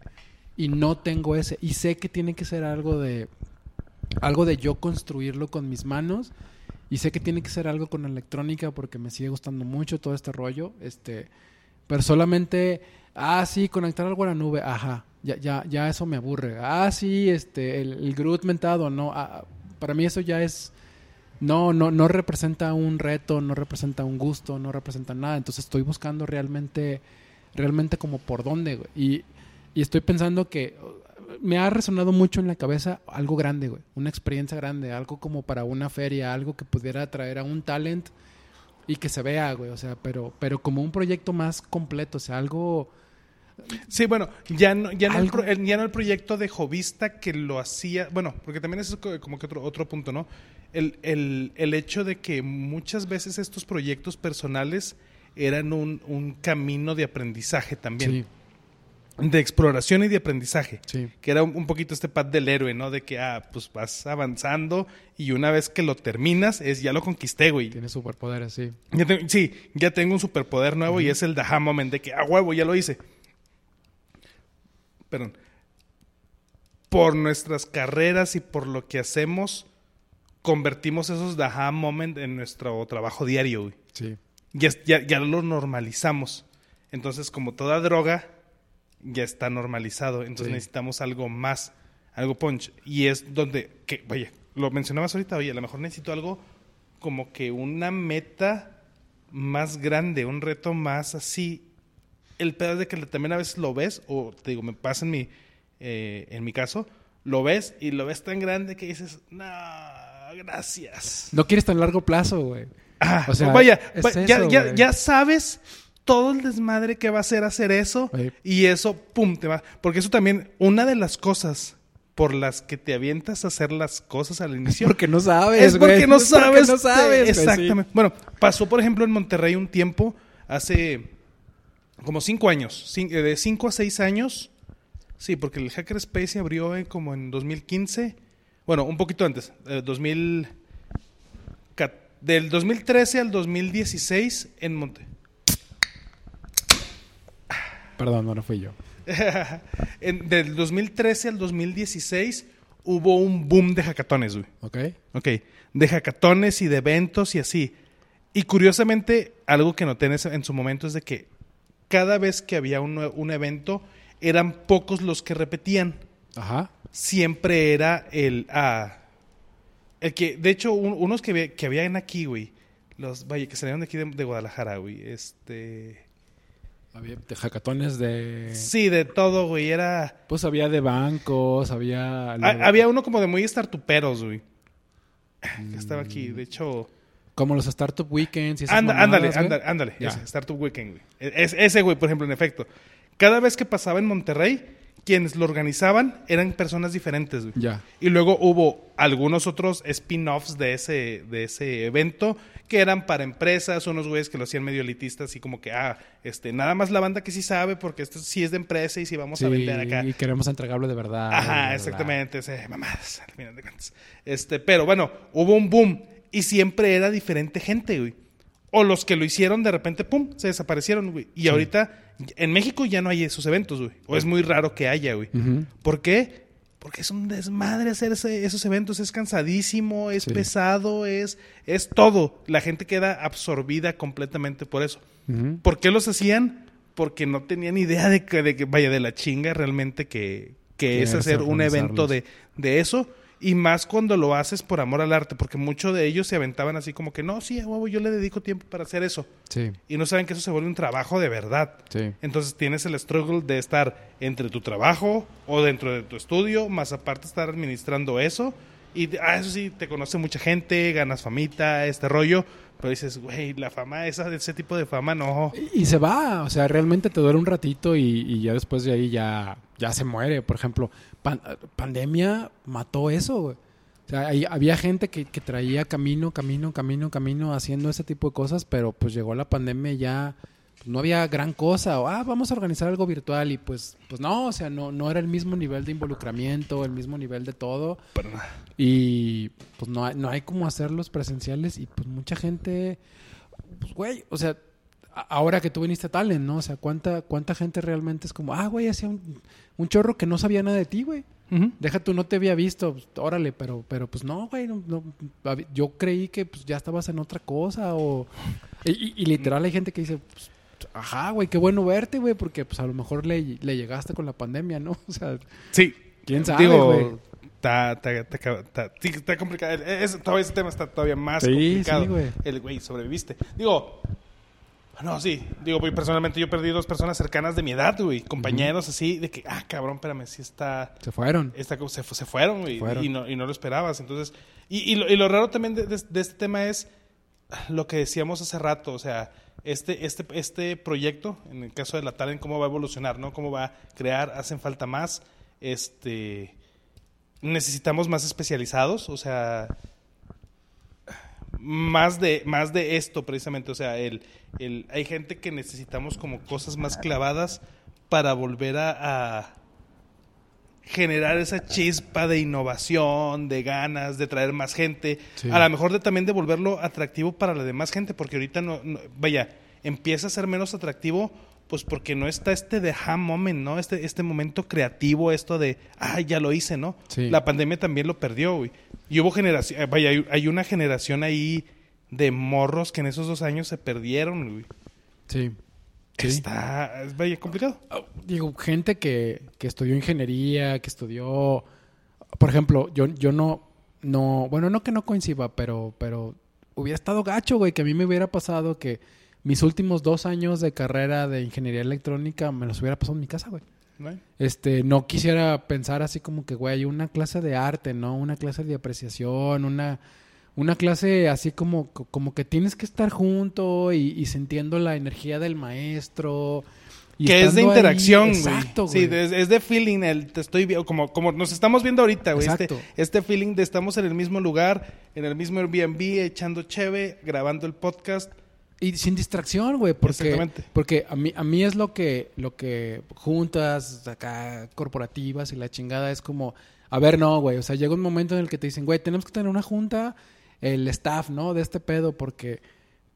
y no tengo ese, y sé que tiene que ser algo de, algo de yo construirlo con mis manos, y sé que tiene que ser algo con electrónica porque me sigue gustando mucho todo este rollo, este, pero solamente, ah, sí, conectar algo a la nube, ajá, ya, ya, ya eso me aburre. Ah, sí, este, el, el Groot mentado, no, ah, para mí eso ya es, no, no, no representa un reto, no representa un gusto, no representa nada. Entonces estoy buscando realmente, realmente como por dónde, güey. Y, y estoy pensando que uh, me ha resonado mucho en la cabeza algo grande, güey. Una experiencia grande, algo como para una feria, algo que pudiera atraer a un talent y que se vea, güey. O sea, pero, pero como un proyecto más completo, o sea, algo... Sí, bueno, ya no, ya no, el, ya no el proyecto de Jovista que lo hacía, bueno, porque también es co- como que otro, otro punto, ¿no? El, el, el hecho de que muchas veces estos proyectos personales eran un, un camino de aprendizaje también, de exploración y de aprendizaje, Sí, que era un, poquito este pad del héroe, ¿no? De que, ah, pues vas avanzando y una vez que lo terminas, es ya lo conquisté, güey. Tiene superpoderes, sí. Ya sí, ya tengo un superpoder nuevo y es el Daha Moment de que, a huevo, ya lo hice. Perdón. Por nuestras carreras y por lo que hacemos, convertimos esos Daha Moment en nuestro trabajo diario, güey. Sí. Ya, es- ya, ya lo normalizamos. Entonces, como toda droga, ya está normalizado. Entonces Sí. necesitamos algo más, algo punch. Y es donde, que, vaya, lo mencionabas ahorita, oye, a lo mejor necesito algo como que una meta más grande, un reto más así. El pedo es de que también a veces lo ves, o te digo, me pasa en mi, eh, en mi caso, lo ves y lo ves tan grande que dices, no, gracias. No quieres tan largo plazo, güey. Ah, O sea, vaya, es va- ya, eso, ya, güey. ya sabes todo el desmadre que va a ser hacer eso Sí. y eso, pum, te va. Porque eso también, una de las cosas por las que te avientas a hacer las cosas al inicio Porque no sabes, es porque güey. no Es porque sabes. no sabes, sí. Exactamente. Bueno, pasó, por ejemplo, en Monterrey un tiempo, hace como cinco años, eh, de cinco a seis años. Sí, porque el Hackerspace se abrió en como en 2015. Bueno, un poquito antes, eh, 2000, ca- del 2013 al 2016 en Monte. Perdón, no, no fui yo. en, del 2013 al 2016 hubo un boom de hackatones, güey. ¿Ok? Ok, de hackatones y de eventos y así. Y curiosamente, algo que noté en, ese- en su momento es de que cada vez que había un, evento, eran pocos los que repetían. Ajá. Siempre era el... ah, el que, de hecho, un- unos que, había- que habían aquí, güey. Los, vaya, que salieron de aquí de, de Guadalajara, güey. Este... Había de hackatones de... Sí, de todo, güey. Era... Pues había de bancos, había... Ha- había uno como de muy startuperos, güey. Que estaba aquí, de hecho... Como los Startup Weekends y esas Anda- mamadas, ándale, güey. ándale, ándale. Ese, Startup Weekend, güey. E- es- ese, güey, por ejemplo, en efecto. Cada vez que pasaba en Monterrey, quienes lo organizaban eran personas diferentes, güey. Ya. Y luego hubo algunos otros spin-offs de ese, de ese evento que eran para empresas, unos güeyes que lo hacían medio elitistas, así como que, ah, este, nada más la banda que sí sabe, porque esto sí es de empresa y sí vamos Sí, a vender acá. y queremos entregarlo de verdad. Ajá, exactamente, ese, mamadas, al final de cuentas. Este, pero bueno, hubo un boom y siempre era diferente gente, güey. O los que lo hicieron de repente, pum, se desaparecieron, güey. Y ahorita en México ya no hay esos eventos, güey. O es muy raro que haya, güey. ¿Por qué? Porque es un desmadre hacer esos eventos, es cansadísimo, es Sí. pesado, es, es todo. La gente queda absorbida completamente por eso. ¿Por qué los hacían? Porque no tenían idea de que, de que vaya, de la chinga realmente que, que es hacer un evento de, de eso. Y más cuando lo haces por amor al arte, porque muchos de ellos se aventaban así como que, no, sí, a huevo, yo le dedico tiempo para hacer eso. Sí, Y no saben que eso se vuelve un trabajo de verdad. sí. Entonces tienes el struggle de estar entre tu trabajo o dentro de tu estudio, más aparte estar administrando eso. Y ah, eso sí, te conoce mucha gente, ganas famita, este rollo. Pero dices, güey, la fama, esa, ese tipo de fama, no. Y, y se va, o sea, realmente te dura un ratito y, y ya después de ahí ya, ya se muere. Por ejemplo, pan- pandemia mató eso, güey. O sea, ahí había gente que, que traía camino, camino, camino, camino haciendo ese tipo de cosas, pero pues llegó la pandemia y ya pues, no había gran cosa. O, ah, vamos a organizar algo virtual y pues, pues no, o sea, no, no era el mismo nivel de involucramiento, el mismo nivel de todo. Y pues no hay, no hay como hacerlos presenciales y pues mucha gente, pues güey, o sea, ahora que tú viniste a Talent, ¿no? O sea, ¿cuánta, cuánta gente realmente es como, ah, güey, hacía un, un chorro que no sabía nada de ti, güey? Deja tú, no te había visto, pues, órale, pero, pero pues no, güey, no- no, yo creí que pues ya estabas en otra cosa o... Y, literal hay gente que dice, pues, ajá, güey, qué bueno verte, güey, porque pues a lo mejor le, le llegaste con la pandemia, ¿no? O sea, Sí. ¿Quién sabe, güey? Está, está, complicado. Es- todo ese tema está todavía más Sí, complicado. sí, güey. El güey, sobreviviste. Digo, no, sí. Digo, güey, personalmente yo perdí dos personas cercanas de mi edad, güey. Compañeros así, de que, ah, cabrón, espérame, sí está... se fueron. esta se, se fueron, güey, Fueron. Y, no, y no lo esperabas. Entonces, y, y, lo, y lo raro también de, de- de este tema es lo que decíamos hace rato, o sea, este, este, este proyecto, en el caso de la Talent, cómo va a evolucionar, ¿no? Cómo va a crear, hacen falta más, este, necesitamos más especializados, o sea, más de, más de esto precisamente, o sea, el, el, hay gente que necesitamos como cosas más clavadas para volver a, a generar esa chispa de innovación, de ganas, de traer más gente, Sí. a lo mejor de también de volverlo atractivo para la demás gente, porque ahorita no, no- vaya, empieza a ser menos atractivo, pues porque no está este de ha moment, ¿no? Este, este momento creativo, esto de, ah, ya lo hice, ¿no? Sí. La pandemia también lo perdió, güey. Y hubo generación, eh, vaya, hay, hay una generación ahí de morros que en esos dos años se perdieron, güey. Sí. Sí. Está, es, vaya, complicado. Digo, gente que, que estudió ingeniería, que estudió... Por ejemplo, yo, yo no, no... Bueno, no que no coincida, pero, pero hubiera estado gacho, güey, que a mí me hubiera pasado que mis últimos dos años de carrera de ingeniería electrónica me los hubiera pasado en mi casa, güey. ¿no? Este, no quisiera pensar así como que, güey, hay una clase de arte, ¿no? Una clase de apreciación, una, una clase así como, como que tienes que estar junto y, y sintiendo la energía del maestro. y que es de ahí. interacción, güey. Exacto, güey. Sí, es, es de feeling, el te estoy viendo, como, como nos estamos viendo ahorita, güey. Este, Exacto. este feeling de estamos en el mismo lugar, en el mismo Airbnb, echando cheve, grabando el podcast. Y sin distracción, güey, porque, Exactamente. porque a mí, a mí es lo que, lo que juntas acá corporativas y la chingada es como, a ver, no, güey, o sea, llega un momento en el que te dicen, güey, tenemos que tener una junta, el staff, ¿no? De este pedo, porque,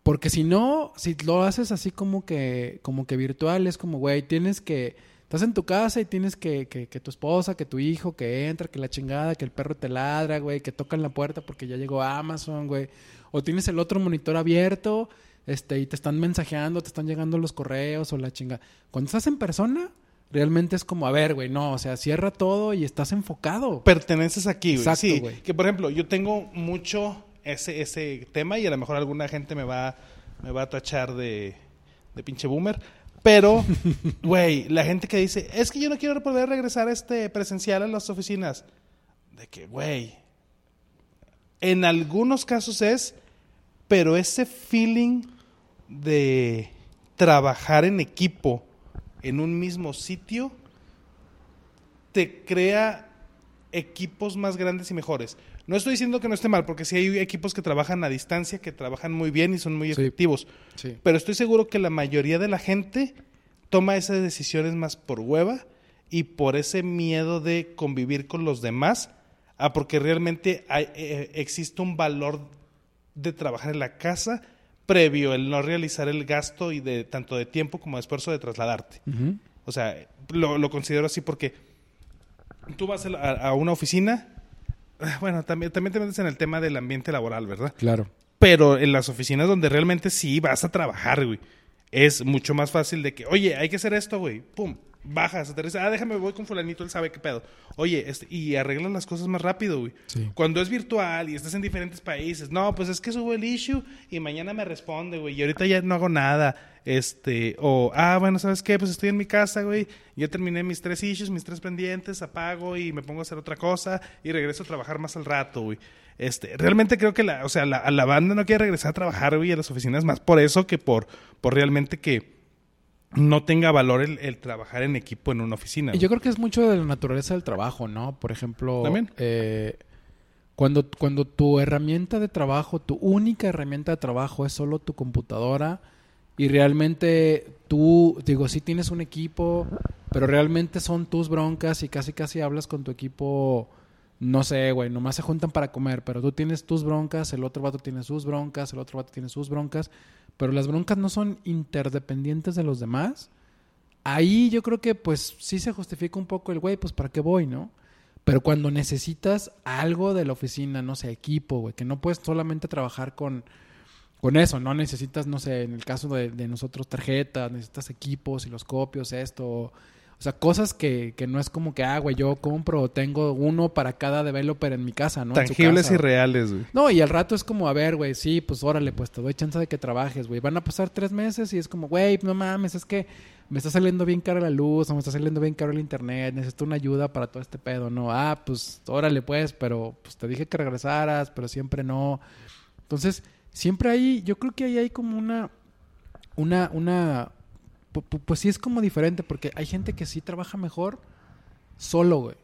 porque si no, si lo haces así como que, como que virtual, es como, güey, tienes que, estás en tu casa y tienes que, que, que tu esposa, que tu hijo, que entra, que la chingada, que el perro te ladra, güey, que tocan la puerta porque ya llegó Amazon, güey, o tienes el otro monitor abierto este, y te están mensajeando, te están llegando los correos o la chinga. Cuando estás en persona, realmente es como, a ver, güey, no, o sea, cierra todo y estás enfocado. Perteneces aquí, güey. Exacto, sí, güey. que por ejemplo, yo tengo mucho ese, ese tema y a lo mejor alguna gente me va, me va a tachar de, de pinche boomer. Pero, güey, la gente que dice, es que yo no quiero poder regresar este presencial a las oficinas. De que, güey, en algunos casos es, pero ese feeling de trabajar en equipo en un mismo sitio te crea equipos más grandes y mejores. No estoy diciendo que no esté mal, porque sí hay equipos que trabajan a distancia, que trabajan muy bien y son muy Sí. efectivos. Sí. Pero estoy seguro que la mayoría de la gente toma esas decisiones más por hueva y por ese miedo de convivir con los demás, a porque realmente hay- eh, existe un valor de trabajar en la casa previo el no realizar el gasto y de tanto de tiempo como de esfuerzo de trasladarte. O sea, lo, lo considero así porque tú vas a, a una oficina, bueno, también, también te metes en el tema del ambiente laboral, ¿verdad? Claro. Pero en las oficinas donde realmente sí vas a trabajar, güey, es mucho más fácil de que, oye, hay que hacer esto, güey, pum, bajas, aterrizas, ah, déjame, voy con fulanito, él sabe qué pedo. Oye, este, y arreglan las cosas más rápido, güey. Sí. Cuando es virtual y estás en diferentes países, no, pues es que subo el issue y mañana me responde, güey, y ahorita ya no hago nada. Este, o, ah, bueno, ¿sabes qué? Pues estoy en mi casa, güey, ya terminé mis tres issues, mis tres pendientes, apago y me pongo a hacer otra cosa y regreso a trabajar más al rato, güey. Este, realmente creo que la, o sea, la, a la banda no quiere regresar a trabajar, güey, a las oficinas más por eso que por, por realmente que no tenga valor el, el trabajar en equipo en una oficina. Y yo creo que es mucho de la naturaleza del trabajo, ¿no? Por ejemplo, También. eh, cuando, cuando tu herramienta de trabajo, tu única herramienta de trabajo es solo tu computadora y realmente tú, digo, sí tienes un equipo, pero realmente son tus broncas y casi casi hablas con tu equipo, no sé, güey, nomás se juntan para comer, pero tú tienes tus broncas, el otro vato tiene sus broncas, el otro vato tiene sus broncas, pero las broncas no son interdependientes de los demás ahí yo creo que pues sí se justifica un poco el güey, pues para qué voy, ¿no? Pero cuando necesitas algo de la oficina, no sé, equipo, güey, que no puedes solamente trabajar con, con eso, no necesitas, no sé, en el caso de, de nosotros tarjetas, necesitas equipos y los copios, esto, o sea, cosas que, que no es como que, ah, güey, yo compro, tengo uno para cada developer en mi casa, ¿no? Tangibles casa, y o- reales, güey. no, y al rato es como, a ver, güey, sí, pues órale, pues te doy chance de que trabajes, güey. Van a pasar tres meses y es como, güey, no mames, es que me está saliendo bien cara la luz o me está saliendo bien caro el internet, necesito una ayuda para todo este pedo, ¿no? Ah, pues órale, pues, pero pues te dije que regresaras, pero siempre no. Entonces, siempre ahí, yo creo que ahí hay como una, una, una, pues sí es como diferente porque hay gente que sí trabaja mejor solo, güey.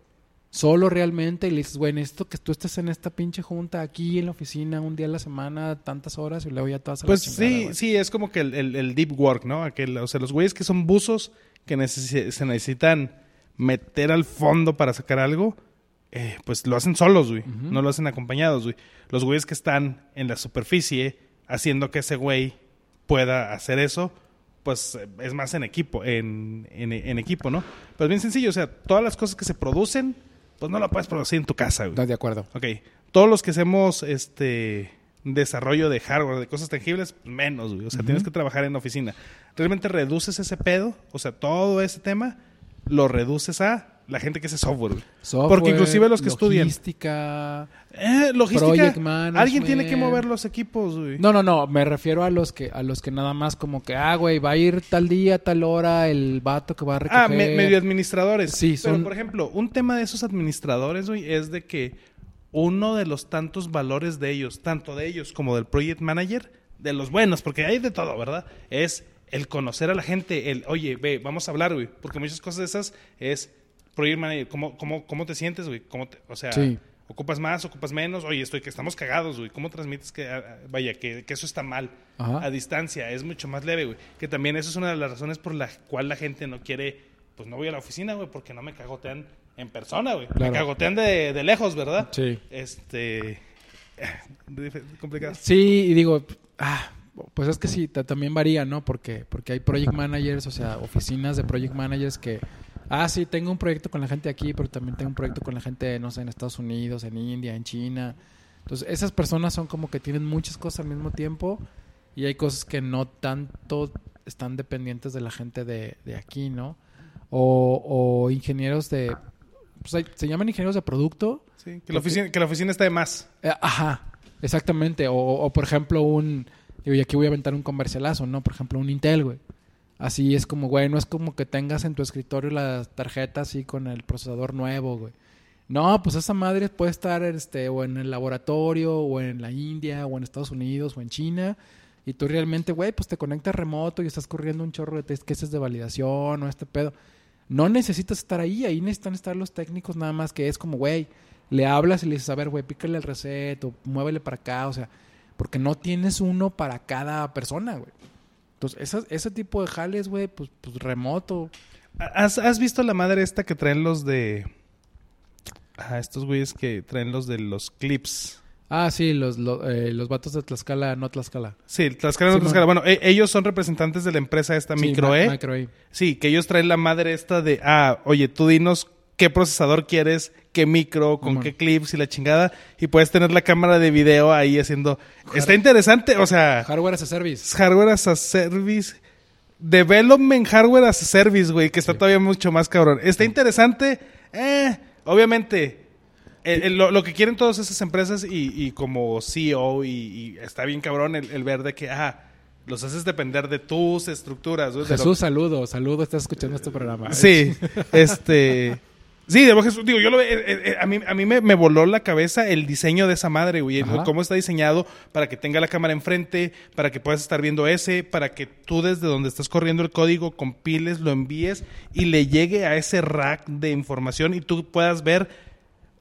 Solo realmente y le dices, güey, necesito que tú estés en esta pinche junta aquí en la oficina un día a la semana, tantas horas y luego ya vas a la Pues chingada, sí, güey. sí, es como que el, el- el deep work, ¿no? Aquel, o sea, los güeyes que son buzos, que se necesitan meter al fondo para sacar algo, eh, pues lo hacen solos, güey. No lo hacen acompañados, güey. Los güeyes que están en la superficie haciendo que ese güey pueda hacer eso, pues eh, es más en equipo, en, en- en equipo, ¿no? Pero es bien sencillo, o sea, todas las cosas que se producen, pues no las puedes producir en tu casa, güey. ¿Estás de acuerdo? Ok, todos los que hacemos este desarrollo de hardware, de cosas tangibles, menos, güey. O sea, tienes que trabajar en oficina. Realmente reduces ese pedo, o sea, todo ese tema, lo reduces a la gente que hace software, Porque inclusive los que estudian. logística. Eh, logística. Project management. Alguien tiene que mover los equipos, güey. No, no, no, me refiero a los que a los que nada más como que, ah, güey, va a ir tal día, tal hora el vato que va a recoger. Ah, me- medio administradores. Sí, Pero, son- por ejemplo, un tema de esos administradores, güey, es de que uno de los tantos valores de ellos, tanto de ellos como del project manager, de los buenos, porque hay de todo, ¿verdad? Es el conocer a la gente, el, oye, ve, vamos a hablar, güey. Porque muchas cosas de esas es project manager, ¿cómo, cómo, cómo te sientes, güey? ¿Cómo te- o sea, Sí. ocupas más, ocupas menos, oye, estoy que estamos cagados, güey. ¿Cómo transmites que, ah, vaya, que, que eso está mal? Ajá. a distancia, es mucho más leve, güey. Que también eso es una de las razones por la cual la gente no quiere, pues no voy a la oficina, güey, porque no me cagotean en persona, güey. Claro. Me cagotean de, de lejos, ¿verdad? Sí. Este. complicado. Sí, y digo, ah, pues es que sí, ta- también varía, ¿no? Porque, porque hay project managers, o sea, oficinas de project managers que, ah, sí, tengo un proyecto con la gente aquí, pero también tengo un proyecto con la gente, no sé, en Estados Unidos, en India, en China. Entonces, esas personas son como que tienen muchas cosas al mismo tiempo y hay cosas que no tanto están dependientes de la gente de, de aquí, ¿no? O, o ingenieros de, pues hay- se llaman ingenieros de producto, Sí, que la, oficina, que la oficina está de más. eh, ajá, exactamente. O, o, por ejemplo, un. Digo, y aquí voy a aventar un comercialazo, ¿no? Por ejemplo, un Intel, güey. Así es como, güey, no es como que tengas en tu escritorio la tarjeta así con el procesador nuevo, güey. No, pues esa madre puede estar este, o en el laboratorio, o en la India, o en Estados Unidos, o en China. Y tú realmente, güey, pues te conectas remoto y estás corriendo un chorro de test cases de validación o este pedo. No necesitas estar ahí, ahí necesitan estar los técnicos nada más que es como, güey, le hablas y le dices, a ver, güey, pícale el reset o muévele para acá, o sea, porque no tienes uno para cada persona, güey. Entonces, ese, ese tipo de jales, güey, pues, pues remoto. ¿Has, ¿Has visto la madre esta que traen los de... Ah, estos güeyes que traen los de los clips. Ah, sí, los, los, eh, los vatos de Tlaxcala, no Tlaxcala. Sí, Tlaxcala, no Tlaxcala. Bueno, e- ellos son representantes de la empresa esta Sí, Micro Ma- E. Micro E. Sí, que ellos traen la madre esta de, ah, oye, tú dinos qué procesador quieres, qué micro, con qué clips y la chingada. Y puedes tener la cámara de video ahí haciendo... Está interesante, o sea, Hardware as a service. hardware as a service. Development hardware as a service, güey, que está todavía mucho más cabrón. Está interesante, eh, obviamente. el- el- lo, lo que quieren todas esas empresas y, y como CEO y, y está bien cabrón el, el ver de que, ah, los haces depender de tus estructuras. güey, de lo- Jesús, saludo, saludo, estás escuchando este programa. Sí, este. Sí, de Jesús, digo, yo lo ve- eh, eh, a mí, a mí me, me voló la cabeza el diseño de esa madre, güey. Ajá. Cómo está diseñado para que tenga la cámara enfrente, para que puedas estar viendo ese, para que tú desde donde estás corriendo el código compiles, lo envíes y le llegue a ese rack de información y tú puedas ver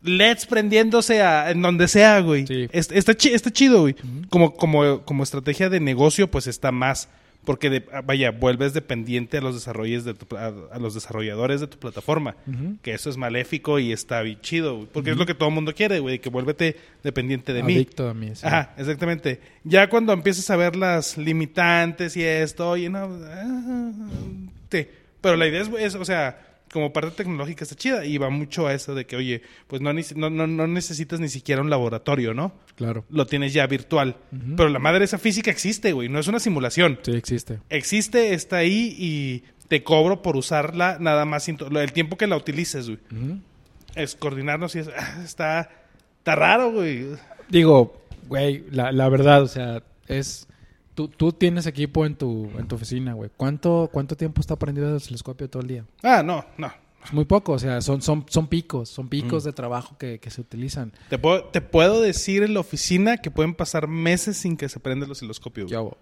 LEDs prendiéndose a, en donde sea, güey. Sí. Está chido, güey. como, como, como estrategia de negocio, pues está más. Porque, de- ah, vaya, vuelves dependiente a los, desarrolles de tu- a, a los desarrolladores de tu plataforma. Que eso es maléfico y está bien chido. Porque es lo que todo el mundo quiere, güey. Que vuélvete dependiente de mí. Adicto a mí, sí. Ajá, exactamente. Ya cuando empiezas a ver las limitantes y esto, oye, no. ah, sí. Pero la idea es, es, o sea, como parte tecnológica está chida y va mucho a eso de que, oye, pues no, no, no, necesitas ni siquiera un laboratorio, ¿no? Claro. Lo tienes ya virtual. Pero la madre esa física existe, güey. No es una simulación. Sí, existe. Existe, está ahí y te cobro por usarla nada más el tiempo que la utilices, güey. Es coordinarnos y es, ah, está, está raro, güey. Digo, güey, la, la verdad, o sea, es... Tú, tú tienes equipo en tu, en tu oficina, güey. ¿Cuánto, ¿Cuánto tiempo está prendido el telescopio todo el día? Ah, no, no. Es muy poco, o sea, son, son, son picos, son picos de trabajo que, que se utilizan. Te puedo, te puedo decir en la oficina que pueden pasar meses sin que se prenda el osciloscopio. güey. ¿Qué hago?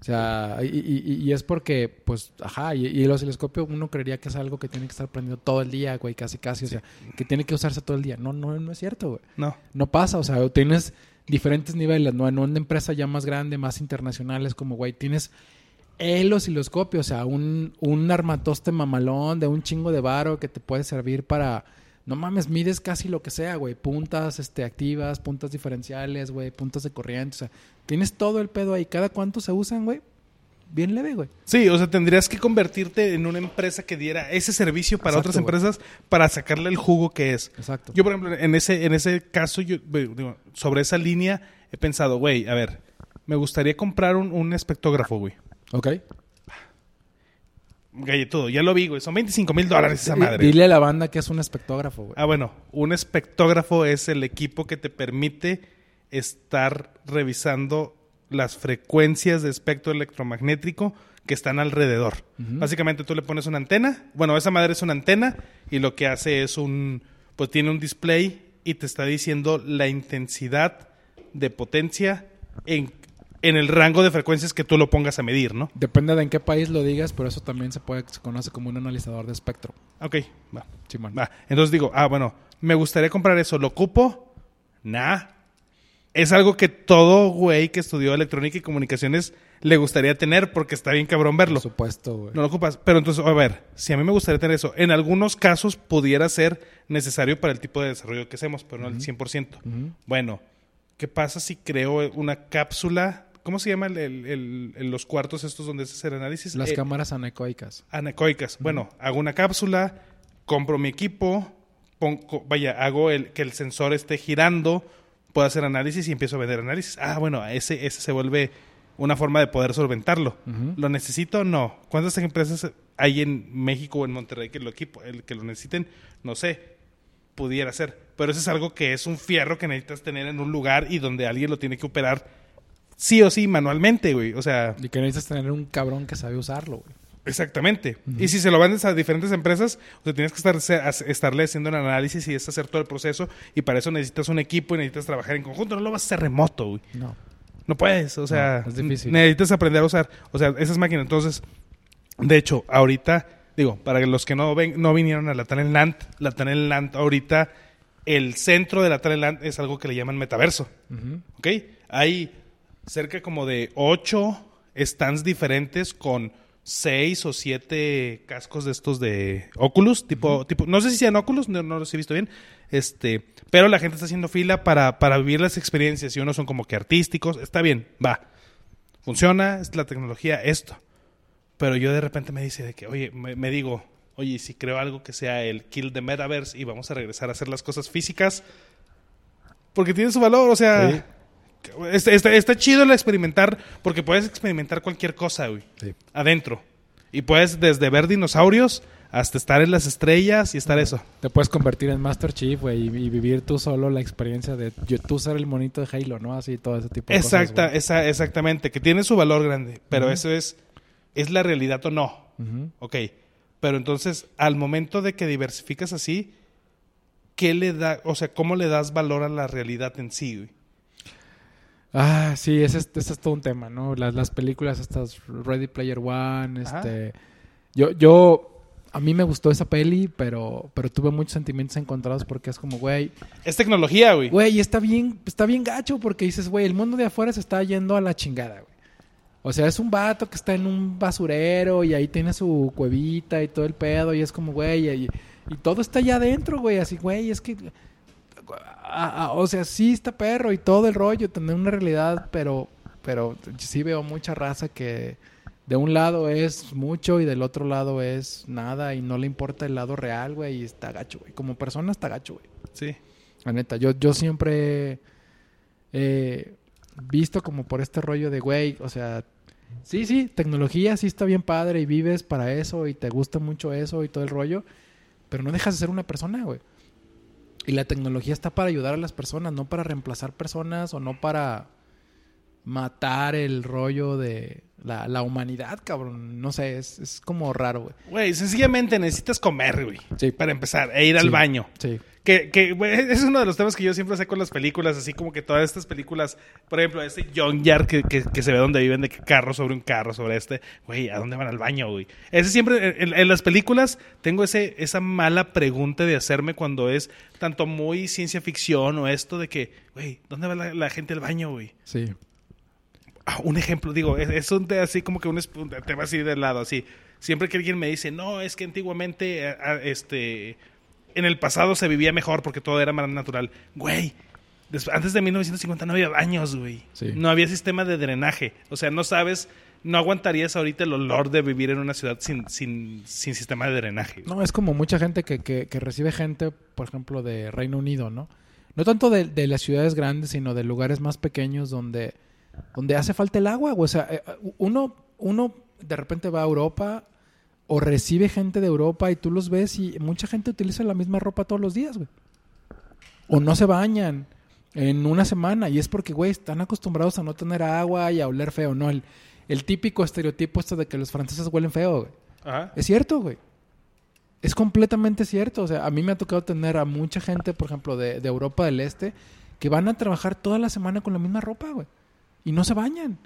O sea, y, y- y es porque, pues, ajá, y, y el osciloscopio uno creería que es algo que tiene que estar prendido todo el día, güey, casi casi, o sea, que tiene que usarse todo el día. No, no, no es cierto, güey. No. No pasa, o sea, tienes diferentes niveles, ¿no? En una empresa ya más grande, más internacional, es como, güey, tienes el osciloscopio, o sea, un, un armatoste mamalón de un chingo de varo que te puede servir para... No mames, mides casi lo que sea, güey. Puntas este, activas, puntas diferenciales, güey, puntas de corriente. O sea, tienes todo el pedo ahí. ¿Cada cuánto se usan, güey? Bien leve, güey. Sí, o sea, tendrías que convertirte en una empresa que diera ese servicio para Exacto, otras güey. empresas para sacarle el jugo que es. Exacto. Yo, por ejemplo, en ese, en ese caso, yo, digo, sobre esa línea, he pensado, güey, a ver, me gustaría comprar un, un espectógrafo, güey. Ok. Galletudo, ya lo vi, güey. Son 25 mil dólares esa madre. Dile a la banda que es un espectógrafo, güey. Ah, bueno, un espectógrafo es el equipo que te permite estar revisando las frecuencias de espectro electromagnético que están alrededor. Básicamente tú le pones una antena, bueno, esa madre es una antena y lo que hace es un, pues tiene un display y te está diciendo la intensidad de potencia en, en el rango de frecuencias que tú lo pongas a medir, ¿no? Depende de en qué país lo digas, pero eso también se puede se conoce como un analizador de espectro. Ok, va. Simón. Va, entonces digo, ah, bueno, me gustaría comprar eso. ¿Lo ocupo? Nah. Es algo que todo güey que estudió electrónica y comunicaciones le gustaría tener porque está bien cabrón verlo. Por supuesto, güey. No lo ocupas. Pero entonces, a ver, si a mí me gustaría tener eso, en algunos casos pudiera ser necesario para el tipo de desarrollo que hacemos, pero no al 100%. Ujú. Bueno, ¿qué pasa si creo una cápsula? ¿Cómo se llama el- el- los cuartos estos donde se hace el análisis? Las Eh, cámaras anecoicas. Anecoicas. Bueno, hago una cápsula, compro mi equipo, pongo- vaya, hago el, que el sensor esté girando, puedo hacer análisis y empiezo a vender análisis. Ah, bueno, ese, ese se vuelve una forma de poder solventarlo. ¿Lo necesito? No. ¿Cuántas empresas hay en México o en Monterrey que lo, equipo, el, que lo necesiten? No sé. Pudiera ser. Pero eso es algo que es un fierro que necesitas tener en un lugar y donde alguien lo tiene que operar sí o sí manualmente, güey. O sea, Y que necesitas tener un cabrón que sabe usarlo, güey. Exactamente. Y si se lo vendes a diferentes empresas, o sea, tienes que estar, estarle haciendo el análisis y es hacer todo el proceso. Y para eso necesitas un equipo y necesitas trabajar en conjunto. No lo vas a hacer remoto, güey. No. No puedes, o sea, No, necesitas aprender a usar, o sea, esas máquinas. Entonces, de hecho, ahorita, digo, para los que no ven, no vinieron a la Talentland, la Talentland ahorita, el centro de la Talentland es algo que le llaman metaverso, Ujú. ¿ok? Hay cerca como de ocho stands diferentes con seis o siete cascos de estos de Oculus, tipo, tipo, no sé si sean Oculus, no, no los he visto bien, este, pero la gente está haciendo fila para, para vivir las experiencias y unos son como que artísticos, está bien, va, funciona, es la tecnología, esto. Pero yo de repente me dice de que, oye, me, me digo, oye, si creo algo que sea el kill the metaverse y vamos a regresar a hacer las cosas físicas, porque tiene su valor, o sea, Sí. Está, está- está chido el experimentar, porque puedes experimentar cualquier cosa, güey, Sí. adentro. Y puedes desde ver dinosaurios hasta estar en las estrellas y estar eso. Te puedes convertir en Master Chief, güey, y, y vivir tú solo la experiencia de tú ser el monito de Halo, ¿no? Así, todo ese tipo de Exacta, cosas. esa- exactamente, que tiene su valor grande, pero eso es, es la realidad o no. Ujú. Ok, pero entonces al momento de que diversificas así, ¿qué le da, o sea, cómo le das valor a la realidad en sí? güey? Ah, sí, ese es, ese es todo un tema, ¿no? Las, las películas estas Ready Player One, Ajá. este... Yo, yo... A mí me gustó esa peli, pero, pero tuve muchos sentimientos encontrados porque es como, güey... Es tecnología, güey. Güey, está bien, está bien gacho porque dices, güey, el mundo de afuera se está yendo a la chingada, güey. O sea, es un vato que está en un basurero y ahí tiene su cuevita y todo el pedo y es como, güey, y, y todo está allá adentro, güey, así, güey, es que... ah, ah, o sea, sí está perro y todo el rollo, tener una realidad, pero, pero sí veo mucha raza que de un lado es mucho y del otro lado es nada y no le importa el lado real, güey, y está gacho, güey. Como persona está gacho, güey. Sí. La neta, yo, yo siempre he visto como por este rollo de, güey, o sea, sí, sí, tecnología sí está bien padre y vives para eso y te gusta mucho eso y todo el rollo, pero no dejas de ser una persona, güey. Y la tecnología está para ayudar a las personas, no para reemplazar personas o no para matar el rollo de la, la humanidad, cabrón. No sé, es, es como raro, güey. Güey, sencillamente necesitas comer, güey. Sí. Para empezar, e ir al Sí. baño. Sí. Que, que es uno de los temas que yo siempre sé con las películas, así como que todas estas películas, por ejemplo, este Junkyard que, que, que se ve donde viven de que carro sobre un carro, sobre este, güey, ¿a dónde van al baño, güey? Ese siempre, en, en las películas tengo ese, esa mala pregunta de hacerme cuando es tanto muy ciencia ficción o esto de que, güey, ¿dónde va la, la gente al baño, güey? Sí. Ah, un ejemplo, digo, es, es un te- así como que un, tema así de lado, así. Siempre que alguien me dice, no, es que antiguamente, este, en el pasado se vivía mejor porque todo era más natural. Güey, antes de 1950 no había baños, güey. Sí. No había sistema de drenaje. O sea, no sabes, no aguantarías ahorita el olor de vivir en una ciudad sin, sin, sin sistema de drenaje. güey. No, es como mucha gente que, que, que recibe gente, por ejemplo, de Reino Unido, ¿no? No tanto de, de las ciudades grandes, sino de lugares más pequeños donde, donde hace falta el agua. güey. O sea, eh, uno, uno de repente va a Europa o recibe gente de Europa y tú los ves y mucha gente utiliza la misma ropa todos los días, güey. O no se bañan en una semana y es porque, güey, están acostumbrados a no tener agua y a oler feo, ¿no? El, el típico estereotipo esto de que los franceses huelen feo, güey. Ajá. Es cierto, güey. Es completamente cierto. O sea, a mí me ha tocado tener a mucha gente, por ejemplo, de, de Europa del Este, que van a trabajar toda la semana con la misma ropa, güey. Y no se bañan.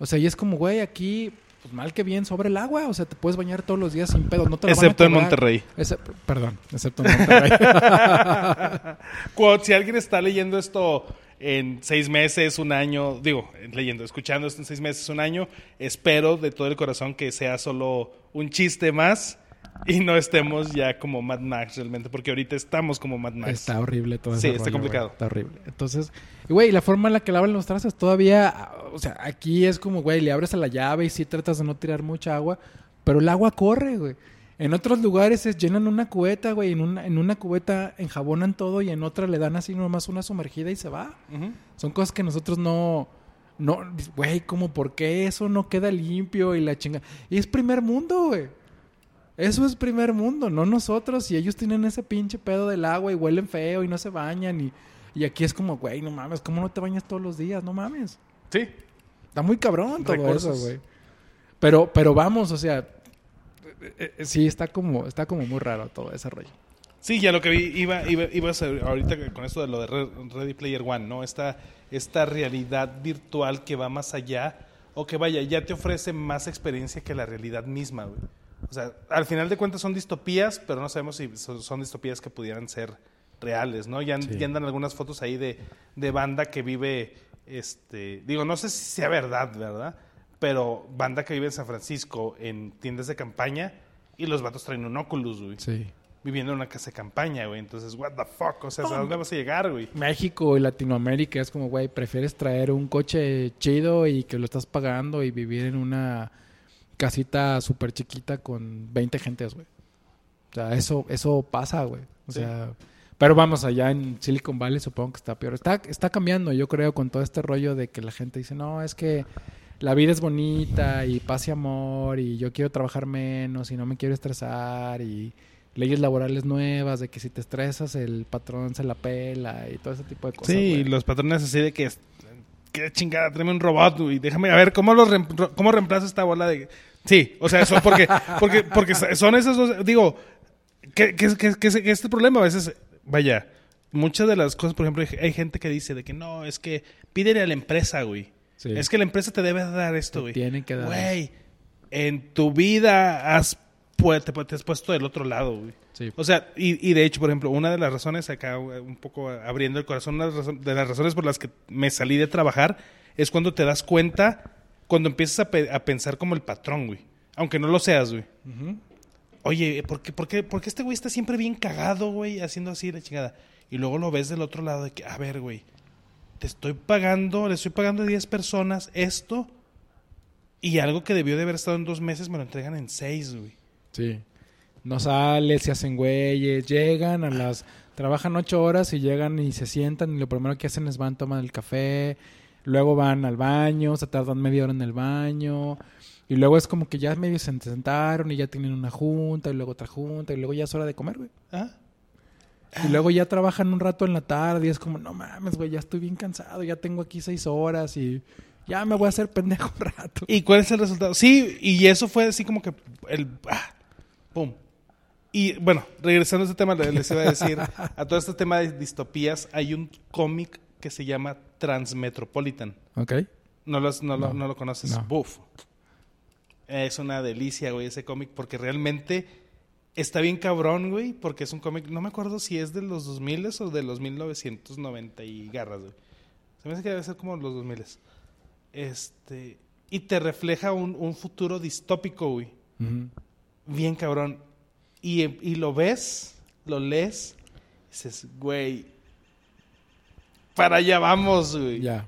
O sea, y es como, güey, aquí, pues mal que bien, sobre el agua. O sea, te puedes bañar todos los días sin pedo. No te lo van a Excepto en. Monterrey. Ese- perdón, excepto en Monterrey. Cuando- si alguien está leyendo esto en seis meses, un año, digo, leyendo, escuchando esto en seis meses, un año, espero de todo el corazón que sea solo un chiste más y no estemos ya como Mad Max realmente, porque ahorita estamos como Mad Max. Está horrible todo Sí, ese está complicado. güey. Está horrible. Entonces, güey, la forma en la que lavan los trastes todavía, o sea, aquí es como, güey, le abres a la llave y sí tratas de no tirar mucha agua, pero el agua corre, güey. En otros lugares es llenan una cubeta, güey, en una, en una cubeta enjabonan todo y en otra le dan así nomás una sumergida y se va. Son cosas que nosotros no, no, güey, como por qué eso no queda limpio y la chinga. Y es primer mundo, güey. Eso es primer mundo, no nosotros. Y ellos tienen ese pinche pedo del agua y huelen feo y no se bañan. Y, y aquí es como, güey, no mames, ¿cómo no te bañas todos los días? No mames. Sí. Está muy cabrón todo Recursos. eso, güey. Pero, pero vamos, o sea, eh, eh, sí, está como, está como muy raro todo ese rollo. Sí, ya lo que vi, iba, iba, iba a ser ahorita con esto de lo de Ready Player One, ¿no? Esta, esta realidad virtual que va más allá, o que vaya, ya te ofrece más experiencia que la realidad misma, güey. O sea, al final de cuentas son distopías, pero no sabemos si son, distopías que pudieran ser reales, ¿no? Ya, ya andan algunas fotos ahí de, de, banda que vive, este, digo, no sé si sea verdad, ¿verdad? Pero banda que vive en San Francisco en tiendas de campaña y los vatos traen un Oculus, güey. Sí viviendo en una casa de campaña, güey. Entonces, what the fuck, o sea, ¿a dónde vas a llegar, güey? México y Latinoamérica es como, güey, prefieres traer un coche chido y que lo estás pagando y vivir en una casita súper chiquita con 20 gentes, güey. O sea, eso, eso pasa, güey. O sea, pero vamos, allá en Silicon Valley supongo que está peor. Está, está cambiando, yo creo, con todo este rollo de que la gente dice, no, es que la vida es bonita y paz y amor y yo quiero trabajar menos y no me quiero estresar y leyes laborales nuevas, de que si te estresas el patrón se la pela y todo ese tipo de cosas. Sí, los patrones así de que, que chingada, tráeme un robot y déjame a ver cómo, lo cómo reemplazo esta bola de... Sí, o sea, eso porque, porque, porque son esos dos, digo, que, que, que, que este problema a veces, vaya, muchas de las cosas, por ejemplo, hay gente que dice de que no, es que pídele a la empresa, güey. Es que la empresa te debe dar esto, güey. Tiene que dar. Güey, en tu vida has pues, te, te, has puesto del otro lado, güey. Sí. O sea, y, y, de hecho, por ejemplo, una de las razones acá, un poco abriendo el corazón, una de las razones por las que me salí de trabajar es cuando te das cuenta, cuando empiezas a, a pensar como el patrón, güey. Aunque no lo seas, güey. Oye, ¿por qué, por, qué, ¿por qué este güey está siempre bien cagado, güey? Haciendo así la chingada. Y luego lo ves del otro lado de que, a ver, güey, te estoy pagando, le estoy pagando a 10 personas esto y algo que debió de haber estado en dos meses me lo entregan en seis, güey. Sí. No sale, se hacen güeyes, llegan a las... Trabajan ocho horas y llegan y se sientan y lo primero que hacen es van, toman el café, luego van al baño, se tardan media hora en el baño y luego es como que ya medio se sentaron y ya tienen una junta y luego otra junta y luego ya es hora de comer, güey. ¿Ah? Y luego ya trabajan un rato en la tarde y es como, no mames, güey, ya estoy bien cansado, ya tengo aquí seis horas y ya me voy a hacer pendejo un rato. ¿Y cuál es el resultado? Sí, y eso fue así como que el... Ah, ¡Pum! Y bueno, regresando a este tema, les iba a decir, a todo este tema de distopías, hay un cómic que se llama Transmetropolitan. Ok. ¿No, no, Lo, conoces? Buf. Es una delicia, güey, ese cómic, porque realmente está bien cabrón, güey, porque es un cómic, no me acuerdo si es de los 2000 o de los 1990 y garras, güey. Se me hace que debe ser como los 2000. Este, y te refleja un, un futuro distópico, güey bien cabrón. Y, y lo ves, lo lees, y dices, güey, para allá vamos, güey. Ya.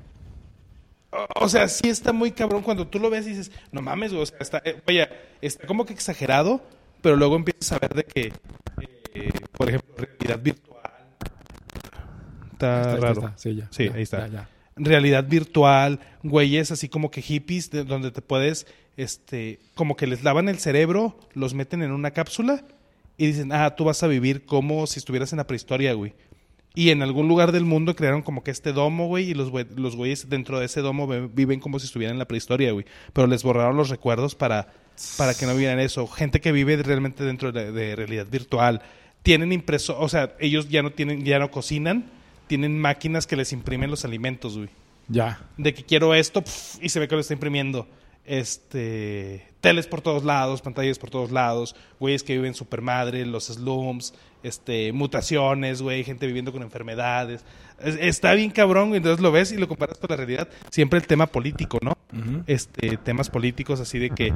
O, sea, sí está muy cabrón cuando tú lo ves y dices, no mames, güey, o sea, está, eh, oye, está como que exagerado, pero luego empiezas a ver de que, eh, por ejemplo, realidad virtual. Está, raro. Sí, ya. Sí, ahí está. Ya, realidad virtual, güeyes así como que hippies, de, donde te puedes este, como que les lavan el cerebro, los meten en una cápsula y dicen, ah, tú vas a vivir como si estuvieras en la prehistoria, güey. Y en algún lugar del mundo crearon como que este domo, güey, y los, los güeyes dentro de ese domo viven como si estuvieran en la prehistoria, güey. Pero les borraron los recuerdos para, para que no vivieran eso. Gente que vive realmente dentro de, realidad virtual. Tienen impreso, o sea, ellos ya no tienen, ya no cocinan, tienen máquinas que les imprimen los alimentos, güey. Ya. De que quiero esto, y se ve que lo está imprimiendo este teles por todos lados, pantallas por todos lados, güeyes que viven super madre, los slums, este mutaciones, güey, gente viviendo con enfermedades. está bien cabrón, entonces lo ves y lo comparas con la realidad. Siempre el tema político, ¿no? Este temas políticos así de que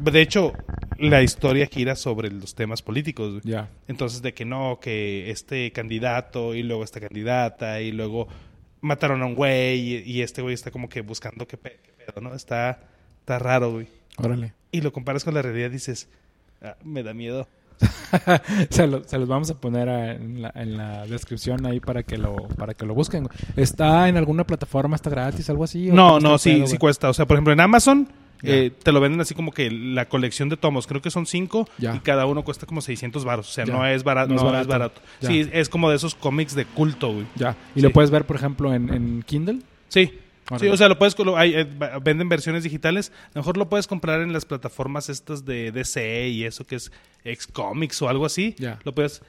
de hecho la historia gira sobre los temas políticos. Ya. Entonces de que no, que este candidato y luego esta candidata y luego mataron a un güey y, este güey está como que buscando qué pedo, ¿no? Está Está raro, güey. Órale. Y lo comparas con la realidad dices, ah, me da miedo. se, los vamos a poner en, la, descripción ahí para que lo para que lo busquen. ¿Está en alguna plataforma? ¿Está gratis? ¿Algo así? No, no, sí, sí cuesta. O sea, por ejemplo, en Amazon eh, te lo venden así como que la colección de tomos. Creo que son cinco y cada uno cuesta como 600 baros. O sea, no es, barato, no, es barato. Sí, es como de esos cómics de culto, güey. Ya. ¿Y lo puedes ver, por ejemplo, en, en Kindle? Sí. Sí, o sea, lo puedes, hay, eh, venden versiones digitales. A lo mejor lo puedes comprar en las plataformas estas de DC y eso que es Xcomics o algo así. Ya. Lo puedes,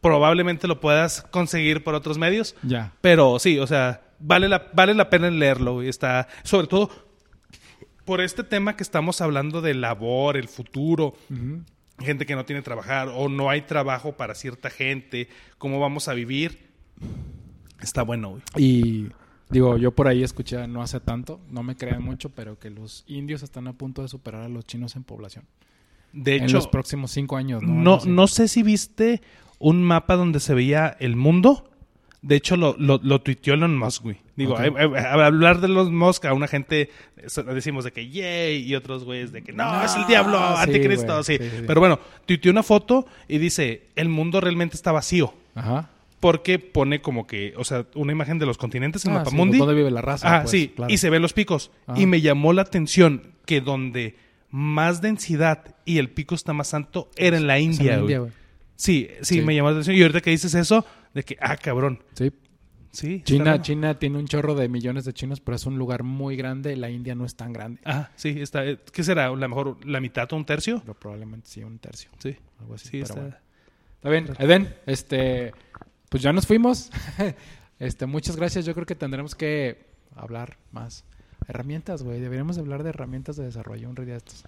probablemente lo puedas conseguir por otros medios. Ya. Pero sí, o sea, vale la, vale la pena leerlo. güey. Está, sobre todo por este tema que estamos hablando de labor, el futuro, gente que no tiene trabajar o no hay trabajo para cierta gente, cómo vamos a vivir. Está bueno, güey. Y digo, yo por ahí escuché no hace tanto, no me crean mucho, pero que los indios están a punto de superar a los chinos en población. De en hecho, los próximos cinco años, ¿no? no, no sé si viste un mapa donde se veía el mundo. De hecho, lo, lo, lo tuiteó Elon Musk, güey. Digo, Ok. eh, eh, a- hablar de Elon Musk a una gente decimos de que yay y otros güeyes de que no, No, es el diablo, sí, anticristo, güey, sí. sí, sí. Pero bueno, tuiteó una foto y dice, el mundo realmente está vacío. Ajá. Porque pone como que, o sea, una imagen de los continentes en Ah, Mapamundi. sí, ¿Dónde vive la raza? Ah, pues, sí, claro. y se ven los picos. Ajá. Y me llamó la atención que donde más densidad y el pico está más alto era en la en India, la güey. Sí, sí, Sí. me llamó la atención. Y ahorita que dices eso, de que, ah, cabrón. Sí. Sí. China. China tiene un chorro de millones de chinos, pero es un lugar muy grande. La India no es tan grande. Ah, sí, está. eh, ¿Qué será? ¿A lo mejor la mitad o un tercio? Pero probablemente sí, un tercio. Sí. Algo así. Sí, pero está. bueno. Está bien, Eden, este, pues ya nos fuimos. este, muchas gracias. Yo creo que tendremos que hablar más. Herramientas, güey. Deberíamos hablar de herramientas de desarrollo un día de estos.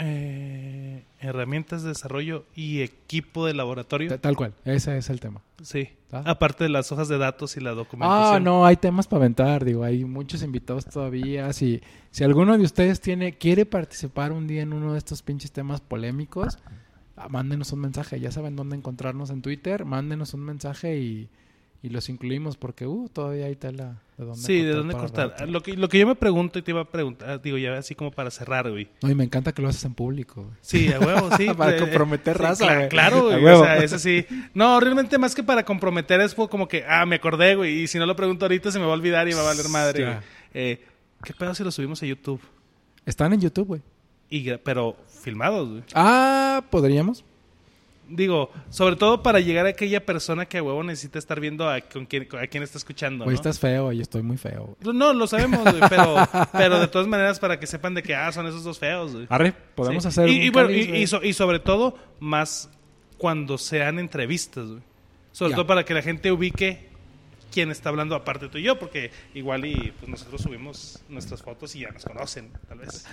Eh, herramientas de desarrollo y equipo de laboratorio. Ta- Tal cual, ese es el tema. Sí. ¿Ah? Aparte de las hojas de datos y la documentación. Ah, no, hay temas para aventar, digo, hay muchos invitados todavía. Si, si alguno de ustedes tiene, quiere participar un día en uno de estos pinches temas polémicos, mándenos un mensaje. Ya saben dónde encontrarnos en Twitter, mándenos un mensaje y, y los incluimos porque uh, todavía hay tela de dónde Sí, de dónde cortar. Lo que, lo que yo me pregunto y te iba a preguntar, digo, ya así como para cerrar, güey. No, y me encanta que lo haces en público. güey. Sí, a huevo, sí. Para Eh, comprometer sí, raza, cla- güey. claro, A güey. huevo. O sea, eso sí. No, realmente más que para comprometer es fue como que, ah, me acordé, güey. Y si no lo pregunto ahorita se me va a olvidar y va a valer madre, güey. Eh, ¿Qué pedo si lo subimos a YouTube? Están en YouTube, güey. Y, pero filmados, güey. Ah, podríamos. Digo, sobre todo para llegar a aquella persona que a huevo necesita estar viendo a, con quién, a quién está escuchando, Güey, ¿no? estás feo y estoy muy feo. güey. No, lo sabemos, güey, pero, pero de todas maneras para que sepan de que, ah, son esos dos feos, güey. Arre, podemos Sí. hacer y, un y bueno, cáliz, y, so- y sobre todo, más cuando sean entrevistas, güey. Sobre Ya. todo para que la gente ubique quién está hablando aparte tú y yo, porque igual y pues nosotros subimos nuestras fotos y ya nos conocen, tal vez.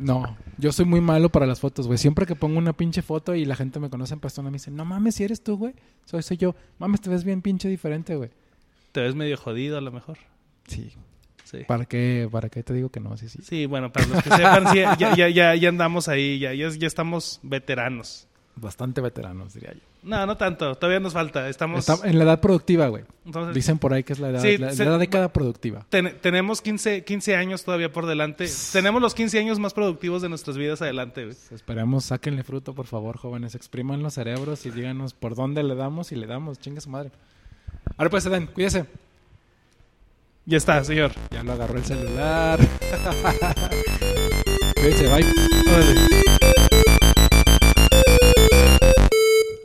No, yo soy muy malo para las fotos, güey. Siempre que pongo una pinche foto y la gente me conoce en persona, me dicen, no mames, si eres tú, güey. Soy, soy yo. Mames, te ves bien pinche diferente, güey. Te ves medio jodido a lo mejor. Sí. Sí. ¿Para qué, ¿Para qué te digo que no? Sí, sí. Sí, bueno, para los que sepan, sí, ya, ya, ya, ya andamos ahí, ya, ya, ya estamos veteranos. Bastante veteranos, diría yo. No, no tanto, todavía nos falta. Estamos, Está en la edad productiva, güey. entonces, Dicen por ahí que es la edad, Sí, la, se- la década productiva. ten- tenemos 15, 15 años todavía por delante. Tenemos los 15 años más productivos de nuestras vidas adelante, güey. Esperemos, sáquenle fruto, por favor, jóvenes. Expriman los cerebros y díganos por dónde le damos y le damos. Chingue su madre. Ahora pues, Eden, cuídese. Ya está, señor. Ya lo agarró el celular. Cuídense, bye. Órale.